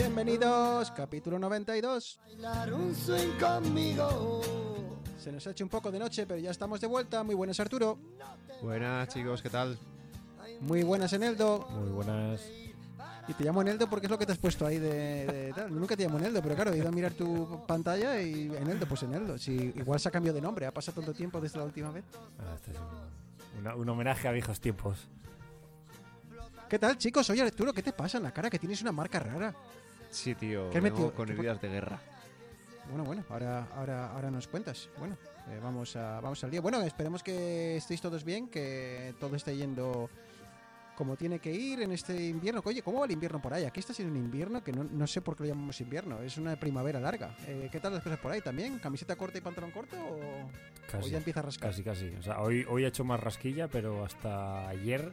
Bienvenidos, capítulo 92. Bailar un swing conmigo. Se nos ha hecho un poco de noche, pero ya estamos de vuelta. Muy buenas, Arturo. Buenas chicos, ¿qué tal? Muy buenas, Eneldo. Muy buenas. Y te llamo Eneldo porque es lo que te has puesto ahí de, de tal. Nunca te llamo Eneldo, pero claro, he ido a mirar tu pantalla y Eneldo, pues Eneldo. Si igual se ha cambiado de nombre, ha pasado tanto tiempo desde la última vez. Ah, este es un, una- un homenaje a viejos tiempos. ¿Qué tal, chicos? Oye, Arturo, ¿qué te pasa en la cara? Que tienes una marca rara. Sí, tío, ¿Qué has metido? con ¿Qué heridas de guerra. Bueno, bueno, ahora, ahora, ahora nos cuentas. Bueno, eh, vamos, a, vamos al día. Bueno, esperemos que estéis todos bien, que todo esté yendo como tiene que ir en este invierno. Oye, ¿cómo va el invierno por ahí? Aquí está siendo un invierno que no, no sé por qué lo llamamos invierno. Es una primavera larga. Eh, ¿Qué tal las cosas por ahí también? ¿Camiseta corta y pantalón corto o, o Casi. ya empieza a rascar? Casi, casi. O sea, hoy, hoy he hecho más rasquilla, pero hasta ayer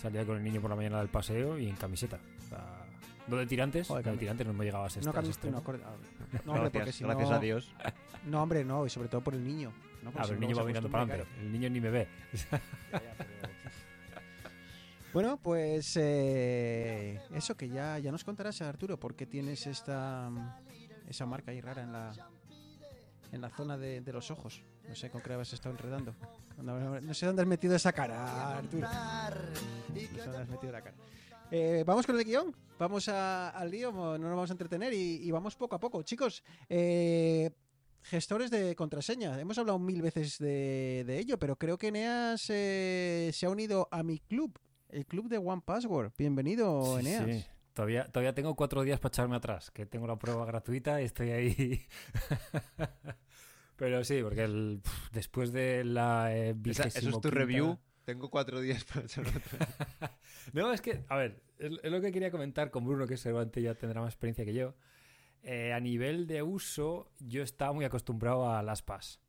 salía con el niño por la mañana del paseo y en camiseta. O sea, no de tirantes, Joder, no de tirantes no me llegaba a ese No, cami- extremo. no, no, hombre, porque gracias, si gracias no- a Dios. No, hombre, no, y sobre todo por el niño. ¿no? Ah, si el no niño va mirando para adelante. El niño ni me ve. Bueno, pues eh, eso que ya, ya nos contarás, Arturo, por qué tienes esta esa marca ahí rara en la en la zona de, de los ojos. No sé con qué habías estado enredando. No, no sé dónde has metido esa cara, Arturo. No sé dónde has metido la cara. Eh, vamos con el guion, vamos a- al lío, no nos vamos a entretener y, y vamos poco a poco. Chicos, eh, gestores de contraseña, hemos hablado mil veces de, de ello, pero creo que Eneas eh, se ha unido a mi club, el club de One Password. Bienvenido, Sí, Eneas. sí. Todavía, todavía tengo cuatro días para echarme atrás, que tengo la prueba gratuita y estoy ahí. Pero sí, porque el- después de la eh, Esa- eso es tu quinta- review. Tengo cuatro días para atrás. No, es que, a ver, es, lo que quería comentar con Bruno, que seguramente ya tendrá más experiencia que yo. Eh, a nivel de uso, yo estaba muy acostumbrado a las PAS.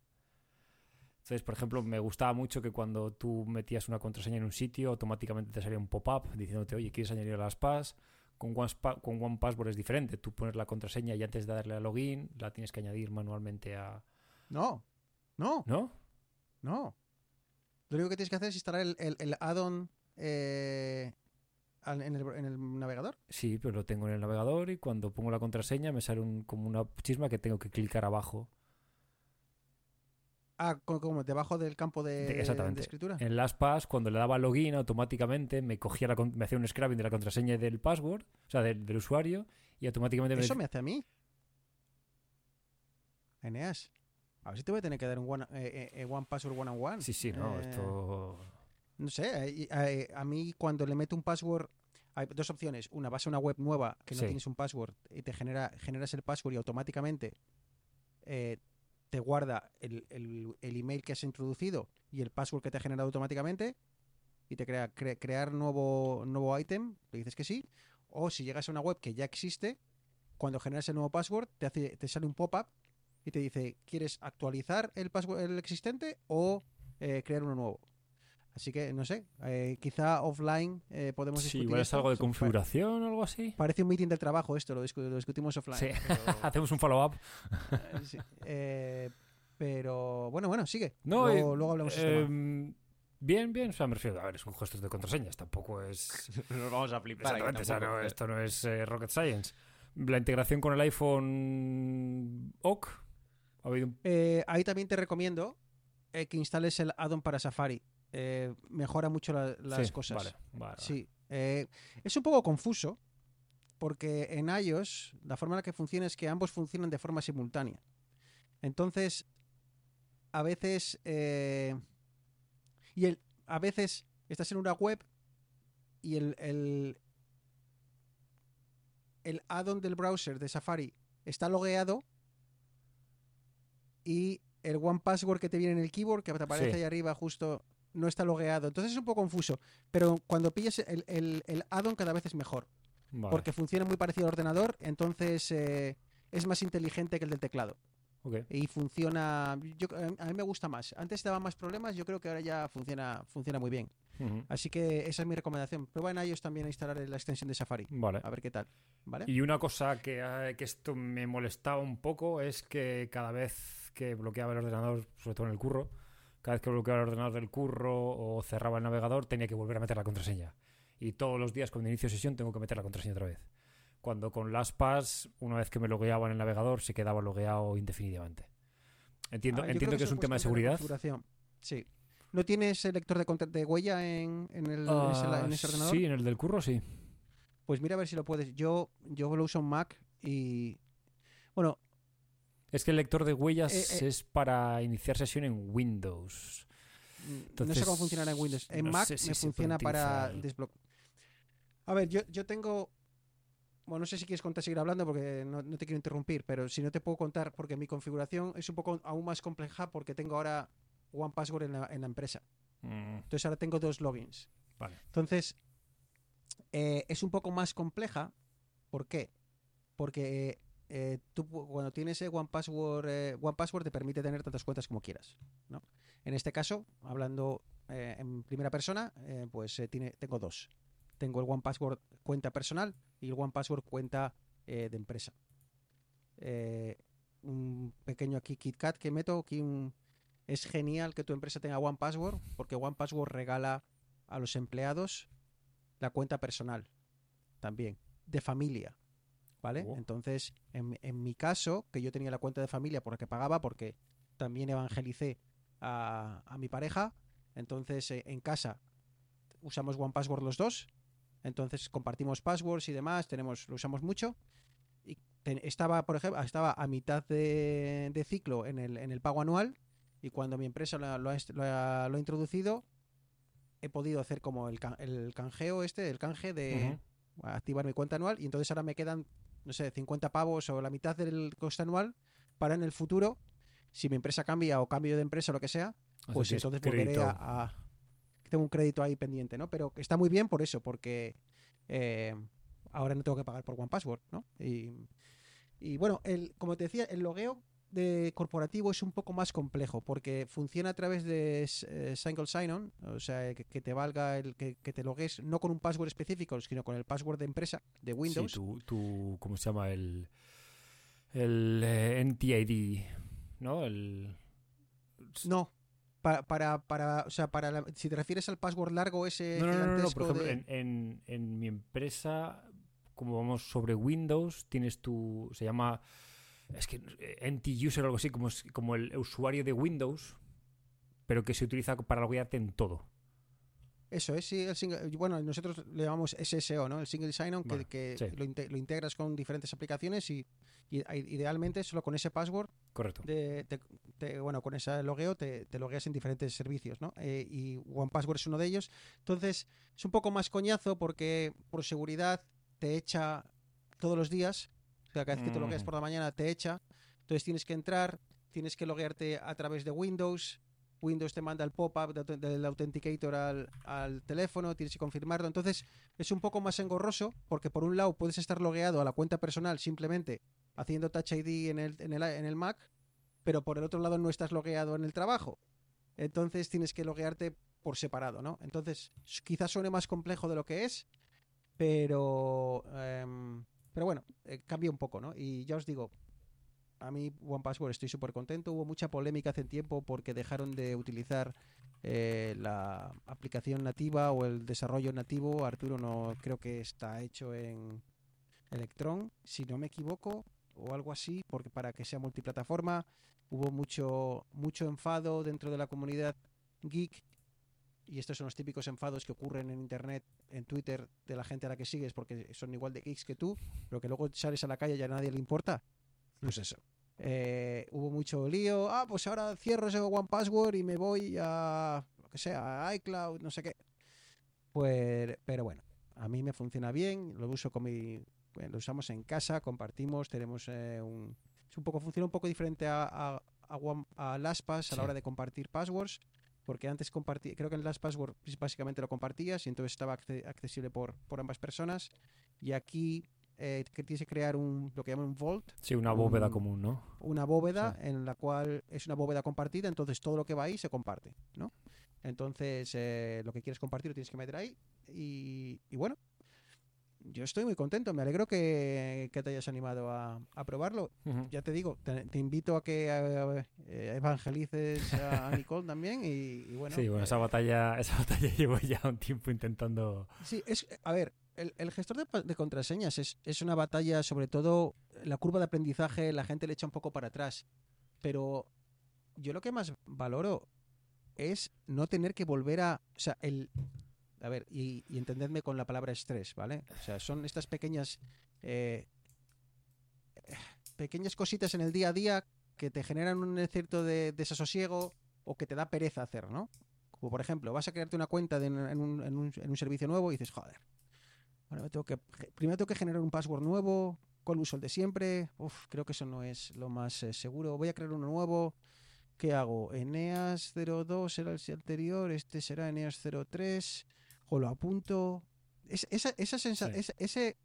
Entonces, por ejemplo, me gustaba mucho que cuando tú metías una contraseña en un sitio, automáticamente te salía un pop-up diciéndote, oye, ¿quieres añadir a las PAS? Con One, con One Password es diferente. Tú pones la contraseña y antes de darle a login, la tienes que añadir manualmente a... No, no, ¿No? no. Lo único que tienes que hacer es instalar el, el, el add-on eh, en, el, en el navegador. Sí, pero lo tengo en el navegador y cuando pongo la contraseña me sale un, como una chisma que tengo que clicar abajo. Ah, co- como debajo del campo de, De- exactamente. de escritura. En las PAS, cuando le daba login, automáticamente me cogía la, me hacía un scrubbing de la contraseña del password, o sea, del, del usuario, y automáticamente Eso me, me hace a mí. Eneas. A ver si te voy a tener que dar un one, eh, eh, one password one on one. Sí, sí, no, Eh, esto... No sé, eh, eh, a mí cuando le meto un password, hay dos opciones. Una, vas a una web nueva que no Sí. tienes un password y te genera, generas el password y automáticamente eh, te guarda el, el- el email que has introducido y el password que te ha generado automáticamente y te crea cre- crear nuevo, nuevo item, le dices que sí. O si llegas a una web que ya existe, cuando generas el nuevo password, te, hace, te sale un pop-up y te dice, ¿quieres actualizar el password el existente o eh, crear uno nuevo? Así que, no sé, eh, quizá offline eh, podemos Sí, discutir igual es esto. algo de configuración o algo así. Parece un meeting del trabajo esto, lo, discu- lo discutimos offline. Sí, pero- hacemos un follow-up. sí, pero, bueno, bueno, sigue. No, luego, eh, luego hablamos de este em, Bien, bien, o sea, me refiero, a ver, es un gestor de contraseñas, tampoco es... Nos vamos a flipar. Exactamente, o sea, no, esto no es eh, rocket science. La integración con el iPhone OK, ha habido un... Eh, ahí también te recomiendo eh, que instales el add-on para Safari. Eh, mejora mucho la- las Sí, cosas. Vale, vale. Sí. Es un poco confuso porque en iOS la forma en la que funciona es que ambos funcionan de forma simultánea. Entonces, a veces... y el, a veces estás en una web y el, el, el add-on del browser de Safari está logueado y el One Password que te viene en el keyboard, que te aparece Sí. ahí arriba justo, no está logueado. Entonces es un poco confuso. Pero cuando pilles el, el, el add-on cada vez es mejor. Vale. Porque funciona muy parecido al ordenador, entonces eh, es más inteligente que el del teclado. Ok. y funciona. Yo, a mí me gusta más. Antes daba más problemas, yo creo que ahora ya funciona, funciona muy bien. Así que esa es mi recomendación. Prueba en iOS también a instalar la extensión de Safari. Vale. A ver qué tal. ¿Vale? Y una cosa que, eh, que esto me molestaba un poco es que cada vez que bloqueaba el ordenador, sobre todo en el curro, cada vez que bloqueaba el ordenador del curro o cerraba el navegador, tenía que volver a meter la contraseña. Y todos los días cuando inicio sesión tengo que meter la contraseña otra vez. Cuando con LastPass, una vez que me logueaba en el navegador, se quedaba logueado indefinidamente. Entiendo, Ah, entiendo que es un tema de seguridad. Sí. ¿No tienes el lector de, de huella en, en el, en ese, Ah, en ese ordenador? sí, en el del curro sí. Pues mira a ver si lo puedes. Yo, yo lo uso en Mac y. Bueno, Es que el lector de huellas Eh, eh. es para iniciar sesión en Windows. Mm, no sé Entonces, cómo funcionará en Windows. En no Mac si me funciona para desbloquear. A ver, yo, yo tengo. Bueno, no sé si quieres contar, seguir hablando porque no, no te quiero interrumpir, pero si no te puedo contar, porque mi configuración es un poco aún más compleja porque tengo ahora One Password en la, en la empresa. Mm, Entonces ahora tengo dos logins. Vale. Entonces, eh, es un poco más compleja. ¿Por qué? Porque eh, tú cuando tienes eh, One Password, eh, One Password te permite tener tantas cuentas como quieras. ¿no? En este caso, hablando eh, en primera persona, eh, pues tengo dos. Tengo el One Password cuenta personal y el One Password cuenta de empresa. Un pequeño aquí KitKat que meto, aquí es genial que tu empresa tenga One Password porque One Password regala a los empleados la cuenta personal también, de familia. ¿Vale? Oh. Entonces, en, en mi caso, que yo tenía la cuenta de familia por la que pagaba, porque también evangelicé a, a mi pareja, entonces eh, en casa usamos One Password los dos, entonces compartimos passwords y demás, tenemos, lo usamos mucho. Y estaba, por ejemplo, estaba a mitad de, de ciclo en el, en el pago anual y cuando mi empresa lo, ha- lo lo ha- lo ha introducido, he podido hacer como el, el canjeo este, el canje de activar mi cuenta anual y entonces ahora me quedan, no sé, 50 pavos o la mitad del coste anual para en el futuro, si mi empresa cambia o cambio de empresa o lo que sea, pues entonces volveré a, a- Tengo un crédito ahí pendiente, ¿no? Pero está muy bien por eso, porque eh, ahora no tengo que pagar por One Password, ¿no? Y, y bueno, el, como te decía, el logueo de corporativo es un poco más complejo porque funciona a través de eh, single sign-on, o sea, que, que te valga el que, que te logues no con un password específico, sino con el password de empresa de Windows. Sí, tu, tu- ¿cómo se llama? El, el eh, NTID, ¿no? El, No, para, para, para, o sea, para la- si te refieres al password largo ese no, no, no, por ejemplo, de- en, en, en mi empresa, como vamos sobre Windows, tienes tu, se llama, es que eh, NT-User o algo así, como, es- como el usuario de Windows, pero que se utiliza para loguearte en todo. Eso es, sí, el single- bueno, nosotros le llamamos SSO, ¿no? El single sign-on, que- Vale, que, sí. lo, inte- lo integras con diferentes aplicaciones y, y idealmente solo con ese password, Correcto. de, te- te- bueno, con ese logueo te, te logueas en diferentes servicios, ¿no? Eh, y One Password es uno de ellos. Entonces, es un poco más coñazo porque por seguridad te echa todos los días, o sea, cada vez que te logueas Ujú. por la mañana te echa, entonces tienes que entrar, tienes que loguearte a través de Windows, Windows te manda el pop-up de del Authenticator al, al teléfono, tienes que confirmarlo. Entonces es un poco más engorroso porque por un lado puedes estar logueado a la cuenta personal simplemente haciendo Touch ID en el, en el, en el Mac, pero por el otro lado no estás logueado en el trabajo. Entonces tienes que loguearte por separado, ¿no? Entonces quizás suene más complejo de lo que es, pero, em, pero bueno, eh, cambia un poco, ¿no? Y ya os digo, a mí One Password estoy súper contento. Hubo mucha polémica hace tiempo porque dejaron de utilizar eh, la aplicación nativa o el desarrollo nativo. Arturo no creo que está hecho en Electron, si no me equivoco, o algo así, porque para que sea multiplataforma hubo mucho mucho enfado dentro de la comunidad geek. Y estos son los típicos enfados que ocurren en internet, en Twitter, de la gente a la que sigues, porque son igual de geeks que tú, pero que luego sales a la calle y a nadie le importa. Pues eso. Eh, hubo mucho lío. Ah, pues ahora cierro ese One Password y me voy a lo que sea, a iCloud, no sé qué. Pues, pero bueno, a mí me funciona bien. Lo uso con mi, bueno, lo usamos en casa, compartimos, tenemos eh, un, es un poco funciona un poco diferente a, a, a, One- a LastPass a la hora de compartir passwords. Porque antes compartí, creo que en LastPass pues, básicamente lo compartías y entonces estaba acce- accesible por, por ambas personas. Y aquí eh, que tienes que crear un, lo que llaman un vault, Sí, una bóveda común, ¿no? una bóveda en la cual es una bóveda compartida, entonces todo lo que va ahí se comparte, ¿no? Entonces, eh, lo que quieres compartir lo tienes que meter ahí y, y bueno, yo estoy muy contento, me alegro que, que te hayas animado a, a probarlo. Ya te digo, te, te invito a que eh, eh, evangelices a Nicole también y, y bueno. sí, bueno, esa eh, batalla, esa batalla llevo ya un tiempo intentando. Sí, es, a ver, el, el gestor de, de contraseñas es, es una batalla, sobre todo la curva de aprendizaje, la gente le echa un poco para atrás. Pero yo lo que más valoro es no tener que volver a. O sea, el. A ver, y, entendedme con la palabra estrés, ¿vale? O sea, son estas pequeñas. eh, pequeñas cositas en el día a día que te generan un cierto de desasosiego o que te da pereza hacer, ¿no? Como por ejemplo, vas a crearte una cuenta en, un, servicio nuevo y dices, joder, que, primero tengo que generar un password nuevo, ¿cuál uso el de siempre? Uf, creo que eso no es lo más eh, seguro. Voy a crear uno nuevo. ¿Qué hago? Eneas 02 era el anterior, este será Eneas 03, o lo apunto. Es- esa, esa sensa- Sí. ese,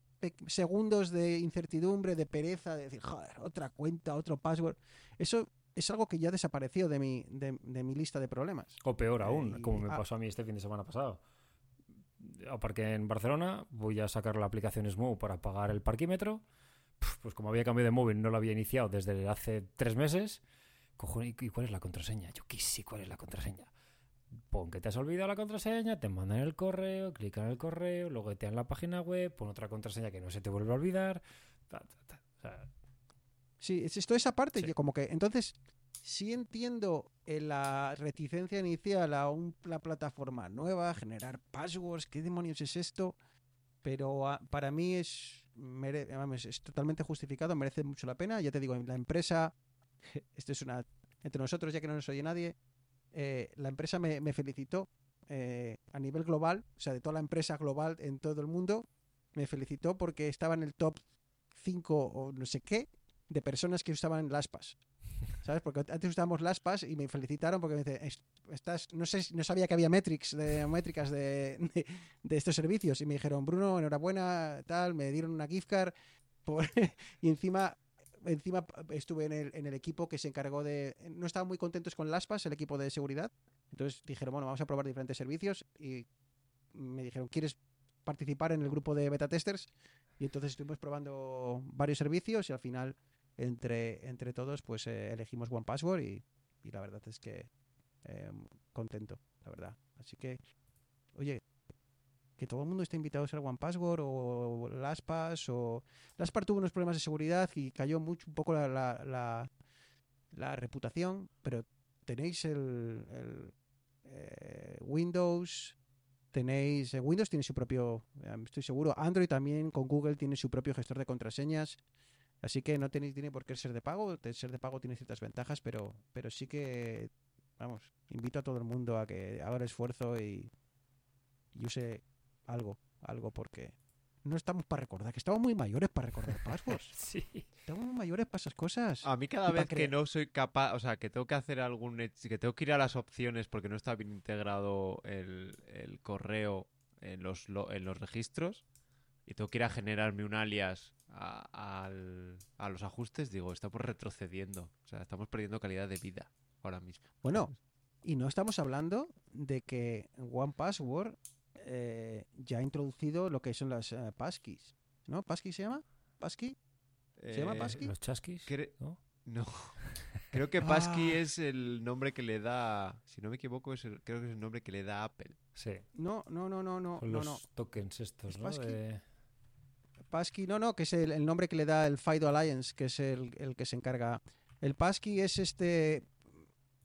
segundos de incertidumbre, de pereza, de decir, joder, otra cuenta, otro password, eso es algo que ya desapareció de mi, de, de mi lista de problemas. O peor aún, Eh, como me ah. pasó a mí este fin de semana pasado. Aparqué en Barcelona, voy a sacar la aplicación Smoo para pagar el parquímetro. Pues como había cambiado de móvil, no lo había iniciado desde hace tres meses. Cojo, ¿y y cuál es la contraseña? Yo qué sé cuál es la contraseña. Pon que te has olvidado la contraseña, te mandan el correo, clica en el correo, luego te dan la página web, pon otra contraseña que no se te vuelve a olvidar. ta, ta, ta. O sea, Sí, es esto esa parte, Sí. yo como que entonces sí entiendo eh, la reticencia inicial a un- una plataforma nueva, generar passwords, ¿qué demonios es esto? Pero ah, para mí es, mere- es totalmente justificado, merece mucho la pena. Ya te digo, la empresa, esto es una, entre nosotros ya que no nos oye nadie, eh, la empresa me, felicitó eh, a nivel global, o sea, de toda la empresa global en todo el mundo, me felicitó porque estaba en el top 5 o no sé qué de personas que usaban LastPass. ¿Sabes? Porque antes usábamos LastPass y me felicitaron porque me dice, "Es- estás, no sé, no sabía que había metrics de, métricas de, de, estos servicios y me dijeron, Bruno, enhorabuena, tal, me dieron una gift card y encima encima estuve en el, en el equipo que se encargó de no estaban muy contentos con LastPass, el equipo de seguridad. Entonces dijeron, bueno, vamos a probar diferentes servicios y me dijeron, ¿quieres participar en el grupo de beta testers? Y entonces estuvimos probando varios servicios y al final entre, entre todos pues eh, elegimos One Password y, y la verdad es que eh, contento, la verdad. Así que, oye, que todo el mundo esté invitado a usar One Password o LastPass o... LastPass tuvo unos problemas de seguridad y cayó mucho un poco la, la, reputación, pero tenéis el, eh, Windows, tenéis eh, Windows tiene su propio, eh, estoy seguro, Android también con Google tiene su propio gestor de contraseñas. Así que no tenéis tiene por qué ser de pago, ser de pago tiene ciertas ventajas, pero pero sí que vamos, invito a todo el mundo a que haga el esfuerzo y use algo, algo porque no estamos para recordar, que estamos muy mayores para recordar passwords. sí. Estamos muy mayores para esas cosas. A mí cada vez que no soy capaz, o sea, que tengo que hacer algún, hecho- que tengo que ir a las opciones porque no está bien integrado el, el correo en los, lo- en los registros y tengo que ir a generarme un alias a, al- a los ajustes, digo, estamos retrocediendo, o sea, estamos perdiendo calidad de vida ahora mismo. Bueno, y no estamos hablando de que One Password eh, ya ha introducido lo que son las passkeys, ¿no? ¿Passkey se llama? ¿Passkey? ¿Se llama Eh, Passkey? Los chasquis. cre- ¿no? No. Creo que Passkey Ah. es el nombre que le da, si no me equivoco, es el- creo que es el nombre que le da Apple. Sí. No, no, no, no, no, Son los no. tokens estos, ¿Es ¿no? De- Passkey, no, no, que es el, el nombre que le da el FIDO Alliance, que es el, el que se encarga. El Passkey es este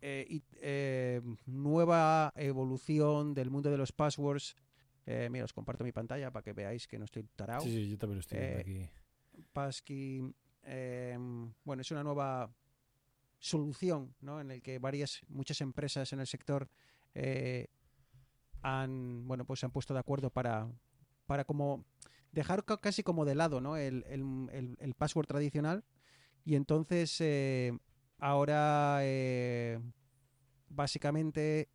eh, eh, nueva evolución del mundo de los passwords. Eh, mira, os comparto mi pantalla para que veáis que no estoy tarao. Sí, sí, yo también lo estoy viendo Eh, aquí. Passkey, eh, bueno, es una nueva solución, ¿no? En el que varias, muchas empresas en el sector han, bueno, pues se han puesto de acuerdo para, para como dejar ca- casi como de lado, ¿no? El, el- el- el password tradicional y entonces eh, ahora eh, básicamente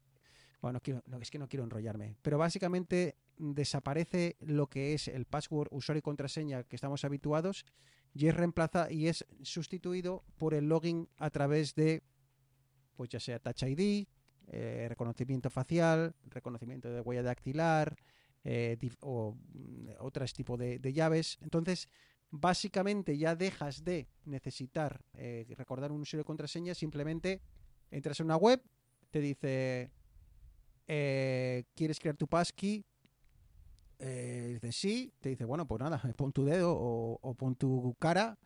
Bueno, no quiero, es que no quiero enrollarme. Pero básicamente desaparece lo que es el password, usuario y contraseña que estamos habituados y es reemplaza y es sustituido por el login a través de, pues ya sea Touch ID, eh, reconocimiento facial, reconocimiento de huella dactilar eh, o mm, otros tipos de, llaves. Entonces, básicamente ya dejas de necesitar eh, recordar un usuario y contraseña, simplemente entras en una web, te dice, eh, ¿quieres crear tu passkey? Eh, dices sí, te dice, bueno, pues nada, pon tu dedo o, pon tu cara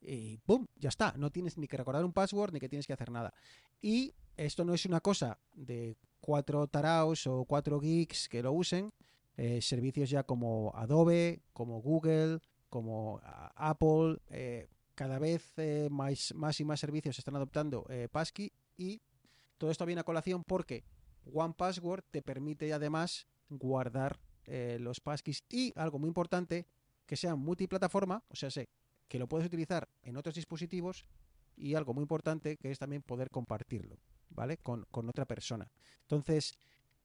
y ¡pum! Ya está. No tienes ni que recordar un password ni que tienes que hacer nada. Y esto no es una cosa de cuatro taraos o cuatro geeks que lo usen. Eh, servicios ya como Adobe, como Google, como Apple, eh, cada vez más, más y más servicios están adoptando Passkey y todo esto viene a colación porque One Password te permite además guardar eh, los passkeys y algo muy importante que sean multiplataforma, o sea, sé que lo puedes utilizar en otros dispositivos y algo muy importante que es también poder compartirlo, ¿vale? Con otra persona. Entonces,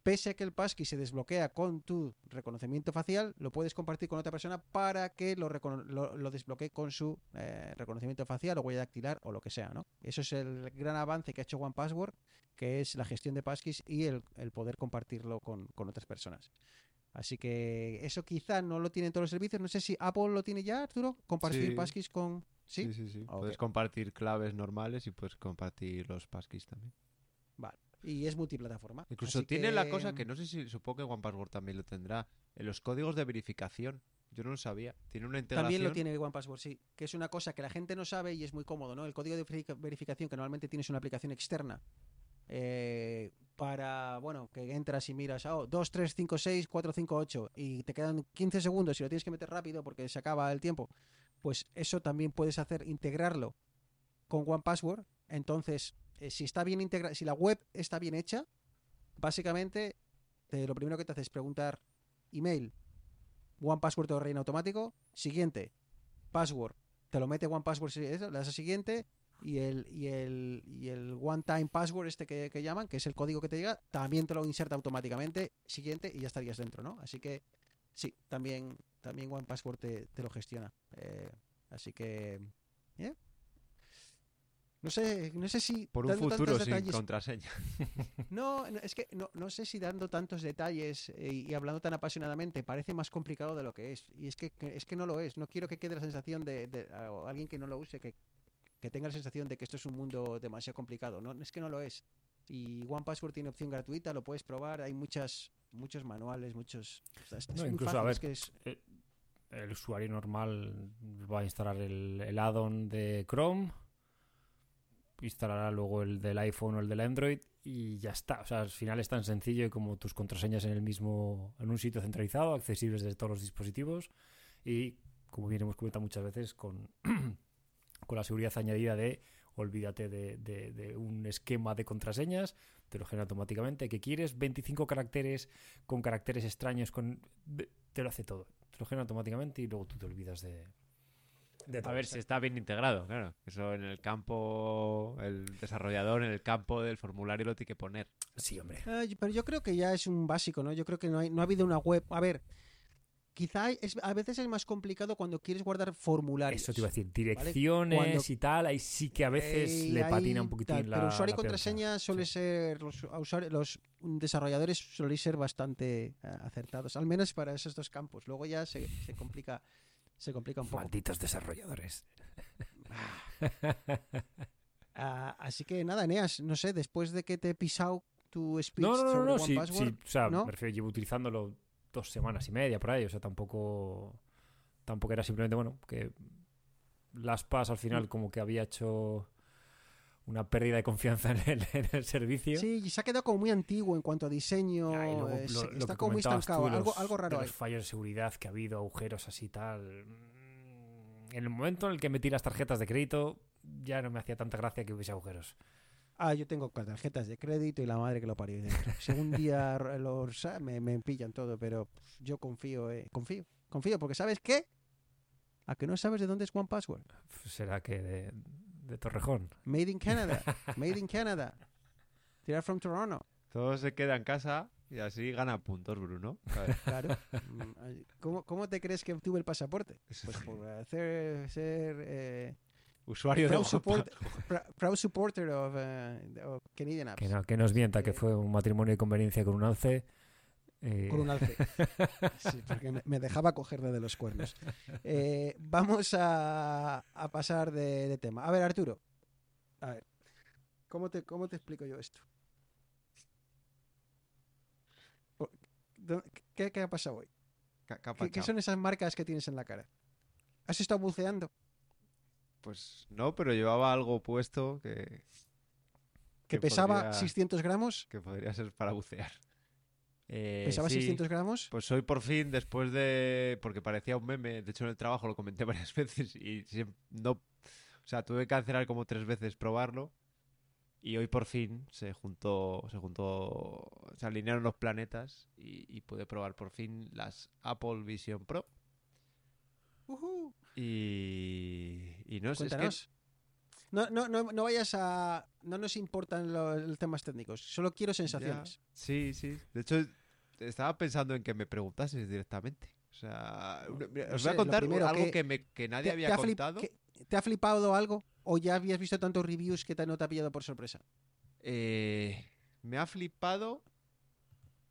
pese a que el passkey se desbloquea con tu reconocimiento facial, lo puedes compartir con otra persona para que lo, recono- lo, lo desbloquee con su eh, reconocimiento facial o huella dactilar o lo que sea, ¿no? Eso es el gran avance que ha hecho One Password, que es la gestión de passkeys y el, el poder compartirlo con, con otras personas. Así que eso quizá no lo tienen todos los servicios. No sé si Apple lo tiene ya, Arturo, compartir Sí. passkeys con... ¿Sí? Sí, sí, sí. Puedes compartir claves normales y puedes compartir los passkeys también. Vale. Y es multiplataforma. Incluso Así tiene la cosa que no sé si supongo que OnePassword también lo tendrá. En los códigos de verificación. Yo no lo sabía. Tiene una integración. También lo tiene One Password, sí. Que es una cosa que la gente no sabe y es muy cómodo, ¿no? El código de verifica- verificación que normalmente tienes una aplicación externa eh, para, bueno, que entras y miras, oh, 2, 3, 5, 6, 4, 5, 8 y te quedan 15 segundos y lo tienes que meter rápido porque se acaba el tiempo. Pues eso también puedes hacer, integrarlo con One Password. Entonces, eh, si está bien integrado, si la web está bien hecha, básicamente te- lo primero que te hace es preguntar email, One Password lo reina automático. Siguiente, password, te lo mete One Password, le das siguiente. Y el, y el, y el One Time Password, este que, llaman, que es el código que te llega, también te lo inserta automáticamente. Siguiente, y ya estarías dentro, ¿no? Así que sí, también, también One Password te, lo gestiona. Eh, así que. ¿eh? No sé, no sé si. Por un dando futuro tantos sin detalles- contraseña. no, no, es que no, no sé si dando tantos detalles eh, y hablando tan apasionadamente parece más complicado de lo que es. Y es que, que- es que no lo es. No quiero que quede la sensación de, de- a- o alguien que no lo use, que, que tenga la sensación de que esto es un mundo demasiado complicado. No, es que no lo es. Y One Password tiene opción gratuita, lo puedes probar. Hay muchas, muchos manuales, muchos. o sea, No, incluso, a ver, es que es- El usuario normal va a instalar el, el add-on de Chrome, instalará luego el del iPhone o el del Android y ya está. O sea, al final es tan sencillo como tus contraseñas en el mismo, en un sitio centralizado, accesibles desde todos los dispositivos y, como bien hemos comentado muchas veces, con, con la seguridad añadida de olvídate de, de- de un esquema de contraseñas, te lo genera automáticamente. ¿Qué quieres? 25 caracteres con caracteres extraños, con te lo hace todo. Te lo genera automáticamente y luego tú te olvidas de, de A ver si está bien integrado, claro. Eso en el campo, el desarrollador en el campo del formulario lo tiene que poner. Sí, hombre. Yo- pero yo creo que ya es un básico, ¿no? Yo creo que no, hay, no ha habido una web. A ver, quizá es, a veces es más complicado cuando quieres guardar formularios. Eso te iba a decir. Direcciones Cuando- y tal, ahí sí que a veces Eh, le patina un poquitín tal, la Pero usuario y la peonza. contraseña suele Sí. ser. Los, los desarrolladores suelen ser bastante eh, acertados, al menos para esos dos campos. Luego ya se, se complica se complica un poco. Malditos desarrolladores. Ah, así que nada, Eneas, no sé, después de que te he pisado tu speech No, no, no, sobre no, One sí, Password, sí, o sea, ¿no? me refiero, llevo utilizándolo dos semanas y media por ahí, o sea, tampoco tampoco era simplemente, bueno, que las PAS al Mm. final como que había hecho una pérdida de confianza en el, en el servicio. Sí, y se ha quedado como muy antiguo en cuanto a diseño. Ah, luego eh, lo- se- lo está que como muy tú estancado. Algo, algo raro los fallos de seguridad que ha habido, agujeros así tal. Mm, En el momento en el que metí las tarjetas de crédito, ya no me hacía tanta gracia que hubiese agujeros. Ah, yo tengo tarjetas de crédito y la madre que lo parió. Si un día los ah, me, me pillan todo, pero yo confío, eh, confío, confío, porque ¿sabes qué? ¿A que no sabes de dónde es One Password? Será que de, de Torrejón. Made in Canada, made in Canada. Tirar from Toronto. Todo se queda en casa y así gana puntos, Bruno. Claro. Mm, ¿Cómo, cómo te crees que obtuve el pasaporte? Pues por hacer, ser eh, Usuario de proud, Wampa. support- pr- proud supporter of, of Canadian Apps. Que, no, que nos mienta que Eh, fue un matrimonio de conveniencia con un alce. Eh, Con un alce. Sí, porque me, dejaba cogerle de los cuernos. Eh, vamos a, a pasar de, de tema. A ver, Arturo. A ver. ¿Cómo te, cómo te explico yo esto? Por- ¿dó- ¿Qué, qué ha pasado hoy? ¿Qué- son esas marcas que tienes en la cara? ¿Has estado buceando? Pues no, pero llevaba algo puesto que, ¿Que Que pesaba podría- 600 gramos? que podría ser para bucear. Eh, ¿Pesaba sí, 600 gramos? Pues hoy por fin, después de... Porque parecía un meme, de hecho en el trabajo lo comenté varias veces y no... O sea, tuve que cancelar como tres veces probarlo y hoy por fin se juntó, se juntó, se alinearon los planetas y, y pude probar por fin las Apple Vision Pro Ujú. y, y no sé, es que. No, no, no, no vayas a... No nos importan lo- los temas técnicos. Solo quiero sensaciones. Ya, Sí, sí. De hecho, estaba pensando en que me preguntases directamente. O sea, mira, os sé, voy a contar primero, algo ¿qué- que, me- que nadie ¿Te- había te flip- contado. que- ¿Te ha flipado algo? ¿O ya habías visto tantos reviews que te, no te ha pillado por sorpresa? Eh, me ha flipado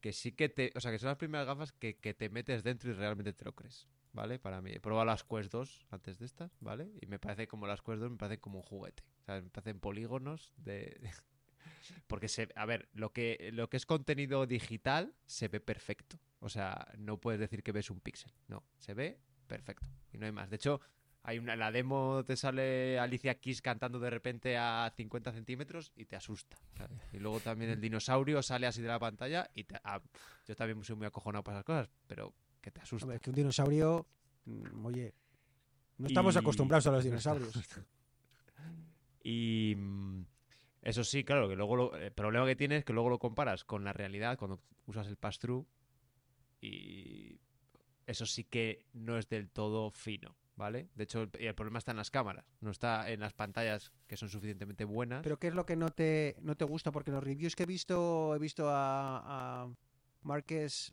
que sí que te... O sea, que son las primeras gafas que, que te metes dentro y realmente te lo crees. ¿Vale? Para mí. He probado las Quest 2 antes de estas, ¿vale? Y me parece como las Quest 2, me parecen como un juguete. O sea, me parecen polígonos de... Porque se, a ver, lo que, lo que es contenido digital se ve perfecto. O sea, no puedes decir que ves un píxel. No, se ve perfecto. Y no hay más. De hecho, hay una, en la demo te sale Alicia Keys cantando de repente a 50 centímetros y te asusta. ¿sabes? Y luego también el dinosaurio sale así de la pantalla y te, ah, yo también soy muy acojonado para esas cosas, pero que te asusta. Hombre, es que un dinosaurio... mm, Oye, no estamos Y- acostumbrados a los dinosaurios. Y mm, eso sí, claro, que luego lo- el problema que tienes es que luego lo comparas con la realidad cuando usas el pass-through y eso sí que no es del todo fino, ¿vale? De hecho, el, el problema está en las cámaras, no está en las pantallas que son suficientemente buenas. Pero ¿qué es lo que no te, no te gusta? Porque los reviews que he visto, he visto a, a Márquez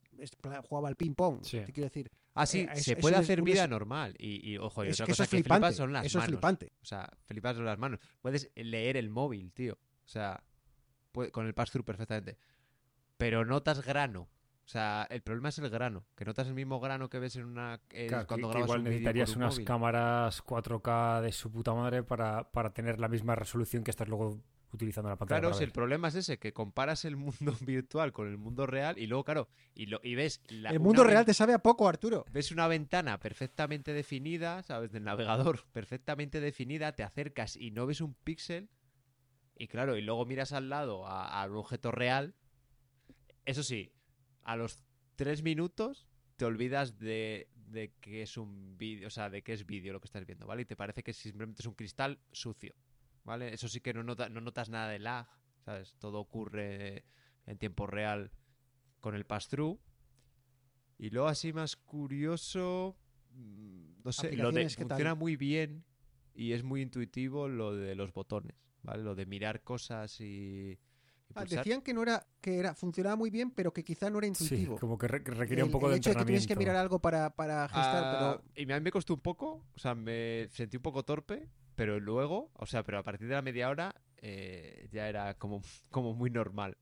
jugaba al ping-pong. Sí. Te quiero decir, ah, sí, eh, es- se puede es hacer vida es- normal y, y, ojo, y es otra que eso cosa es que flipante. flipas son las eso es manos. flipante. O sea, flipas con las manos. Puedes leer el móvil, tío. O sea, puede- con el pass-through perfectamente. Pero notas grano. O sea, el problema es el grano. Que notas el mismo grano que ves en una. eh, Claro, cuando que- grabas igual un necesitarías un unas móvil. cámaras 4K de su puta madre para, para tener la misma resolución que estás luego utilizando la pantalla. Claro, para si el problema es ese, que comparas el mundo virtual con el mundo real y luego, claro, y, lo, y ves. la- El mundo real te sabe a poco, Arturo. Ves una ventana perfectamente definida, ¿sabes? Del navegador perfectamente definida, te acercas y no ves un píxel. Y claro, y luego miras al lado a, a un objeto real. Eso sí, a los tres minutos te olvidas de, de que es un vídeo, o sea, de que es vídeo lo que estás viendo, ¿vale? Y te parece que simplemente es un cristal sucio, ¿vale? Eso sí que no, nota- no notas nada de lag, ¿sabes? Todo ocurre en tiempo real con el pass-through. Y luego así más curioso, mm, no sé, lo de funciona muy bien y es muy intuitivo lo de los botones, ¿vale? Lo de mirar cosas y, y Ah, decían que no era, que era, funcionaba muy bien, pero que quizá no era Sí, intuitivo. como que re- que requería un poco el de hecho de que tienes que entrenamiento. mirar algo para, para gestar, Ah, pero Y a mí me costó un poco, o sea, me sentí un poco torpe, pero luego, o sea, pero a partir de la media hora eh, ya era como, como muy normal.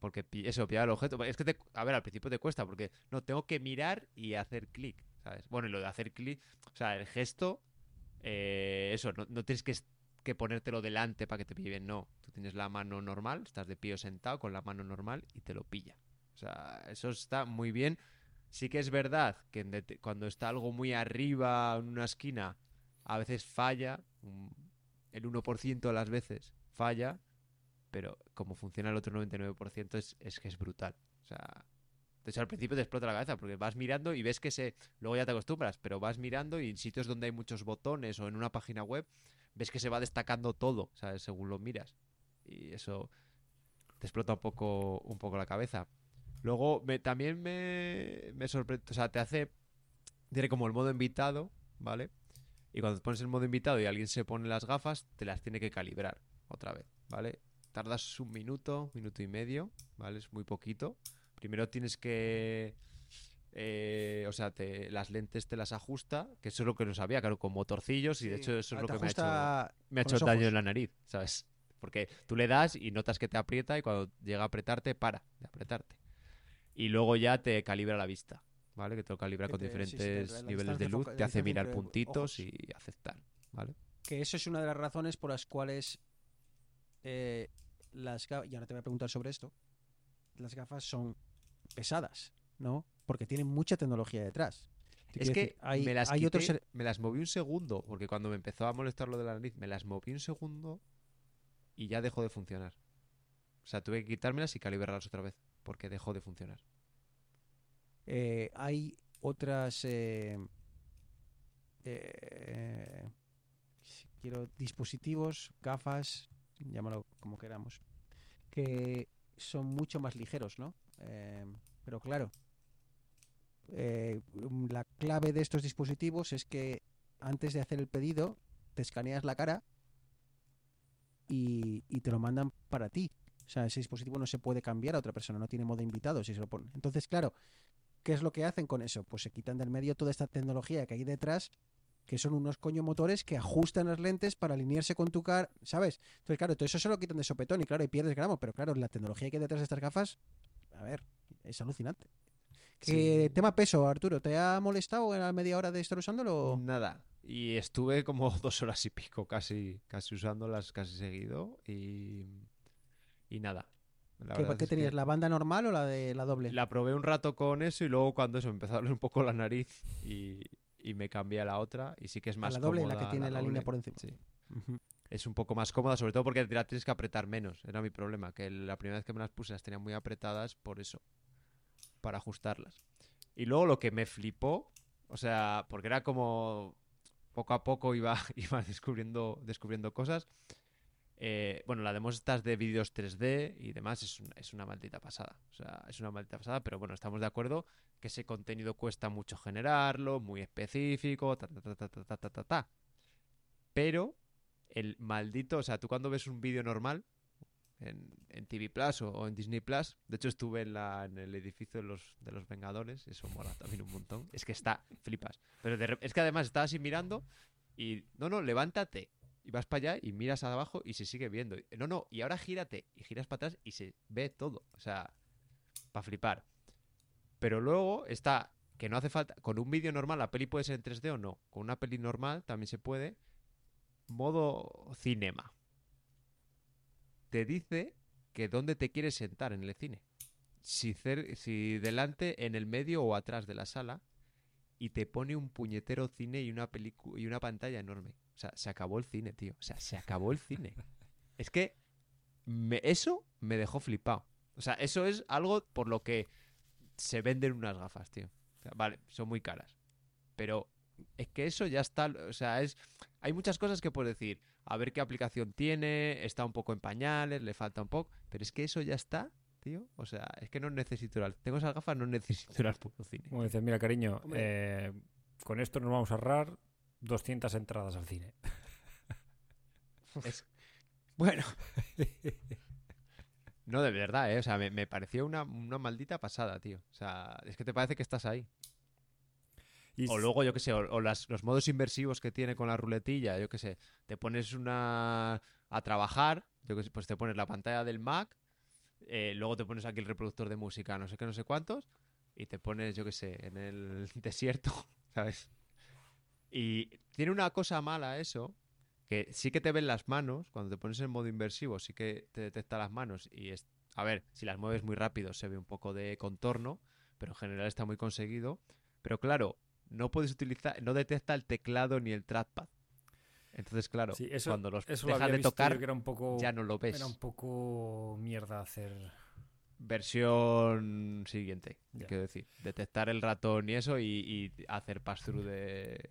Porque eso, pillar el objeto. Es que, te- a ver, al principio te cuesta, porque no, tengo que mirar y hacer clic, ¿sabes? Bueno, y lo de hacer clic, o sea, el gesto, eh, eso, no, no tienes que, que ponértelo delante para que te pille bien, no. Tú tienes la mano normal, estás de pie o sentado con la mano normal y te lo pilla. O sea, eso está muy bien. Sí que es verdad que cuando está algo muy arriba en una esquina, a veces falla, un- el 1% de las veces falla, pero como funciona el otro 99% es, es que es brutal. O sea, hecho al principio te explota la cabeza porque vas mirando y ves que se... Luego ya te acostumbras, pero vas mirando y en sitios donde hay muchos botones o en una página web, ves que se va destacando todo, ¿sabes? Según lo miras. Y eso te explota un poco, un poco la cabeza. Luego me, también me, me sorprende, o sea, te hace, tiene como el modo invitado, ¿vale? Y cuando pones el modo invitado y alguien se pone las gafas, te las tiene que calibrar otra vez, ¿vale? tardas un minuto, minuto y medio, ¿vale? Es muy poquito. Primero tienes que... eh, o sea, te, las lentes te las ajusta, que eso es lo que no sabía, claro, con motorcillos, y de hecho eso es lo que me ha hecho ajusta me ha hecho daño en la nariz, ¿sabes? Porque tú le das y notas que te aprieta y cuando llega a apretarte, para de apretarte. Y luego ya te calibra la vista, ¿vale? Que te lo calibra con te- sí, sí, te- diferentes niveles de luz, te hace mirar puntitos ojos. y aceptar, ¿vale? Que eso es una de las razones por las cuales eh, las gafas, y ahora te voy a preguntar sobre esto, las gafas son pesadas, ¿no? Porque tienen mucha tecnología detrás. Te Es que decir, hay, me, las hay quité- otros me las moví un segundo, porque cuando me empezó a molestar lo de la nariz, me las moví un segundo y ya dejó de funcionar. O sea, tuve que quitármelas y calibrarlas otra vez, porque dejó de funcionar. Eh, hay otras eh, eh, quiero dispositivos, gafas, llámalo como queramos, que son mucho más ligeros, ¿no? Eh, pero claro, eh, la clave de estos dispositivos es que antes de hacer el pedido te escaneas la cara y, y te lo mandan para ti. O sea, ese dispositivo no se puede cambiar a otra persona, no tiene modo invitado si se lo ponen. Entonces, claro, ¿qué es lo que hacen con eso? Pues se quitan del medio toda esta tecnología que hay detrás, que son unos coño motores que ajustan las lentes para alinearse con tu cara, ¿sabes? Entonces, claro, todo eso se lo quitan de sopetón y claro, y pierdes gramo, pero claro, la tecnología que hay detrás de estas gafas, a ver, es alucinante. ¿Qué Sí. tema peso, Arturo? ¿Te ha molestado en la media hora de estar usándolo? Nada. Y estuve como dos horas y pico casi, casi usándolas casi seguido y, y nada. La ¿Qué, tenías? que ¿La banda normal o la de la doble? La probé un rato con eso y luego cuando eso me empezó a doler un poco la nariz y, y me cambié a la otra y sí que es más la doble, la cómoda que tiene la, línea por encima. Sí. Es un poco más cómoda, sobre todo porque la tienes que apretar menos. Era mi problema, que la primera vez que me las puse las tenía muy apretadas por eso, para ajustarlas. Y luego lo que me flipó, o sea, porque era como poco a poco iba, iba descubriendo, descubriendo cosas. Eh, bueno, la demos estas de vídeos 3D y demás es, es una maldita pasada. O sea, es una maldita pasada, pero bueno, estamos de acuerdo que ese contenido cuesta mucho generarlo, muy específico, ta, ta, ta, ta, ta, ta, ta, ta. Pero el maldito, o sea, tú cuando ves un vídeo normal en, en TV Plus o, en Disney Plus, de hecho estuve en, la, en el edificio de los, de los Vengadores, eso mola también un montón. Es que está, flipas. Pero es que además estás así mirando y, no, no, levántate. Y vas para allá y miras abajo y se sigue viendo. No, no, y ahora gírate. Y giras para atrás y se ve todo. O sea, para flipar. Pero luego está que no hace falta. Con un vídeo normal, la peli puede ser en 3D o no. Con una peli normal también se puede. Modo cinema. Te dice que dónde te quieres sentar en el cine. Si, si delante, en el medio o atrás de la sala. Y te pone un puñetero cine y una y una pantalla enorme. O sea, se acabó el cine, tío. O sea, se acabó el cine. es que me- eso me dejó flipado. O sea, eso es algo por lo que se venden unas gafas, tío. O sea, vale, son muy caras. Pero es que eso ya está. O sea, es. Hay muchas cosas que puedes decir. A ver qué aplicación tiene. Está un poco en pañales, le falta un poco. Pero es que eso ya está, tío. O sea, es que no necesito ir al. Tengo esas gafas, no necesito ir al puto cine. Como dices, mira, cariño, eh, con esto nos vamos a ahorrar 200 entradas al cine. Es- Bueno, No, de verdad, ¿eh? O sea, me, me pareció una, una maldita pasada, tío. O sea, es que te parece que estás ahí. Y O luego, yo qué sé, o, o las- los modos inversivos que tiene con la ruletilla, yo qué sé. Te pones una a trabajar, yo qué sé, pues te pones la pantalla del Mac, eh, luego te pones aquí el reproductor de música, no sé qué, no sé cuántos, y te pones, yo qué sé, en el desierto, ¿sabes? Y tiene una cosa mala eso, que sí que te ven las manos, cuando te pones en modo inversivo, sí que te detecta las manos y es, a ver, si las mueves muy rápido se ve un poco de contorno, pero en general está muy conseguido. Pero claro, no puedes utilizar, no detecta el teclado ni el trackpad. Entonces, claro, sí, eso, cuando los eso dejas de tocar, que era un poco, ya no lo ves. era un poco mierda hacer. Versión siguiente, Ya. quiero decir. Detectar el ratón y eso y, y hacer pass-through de...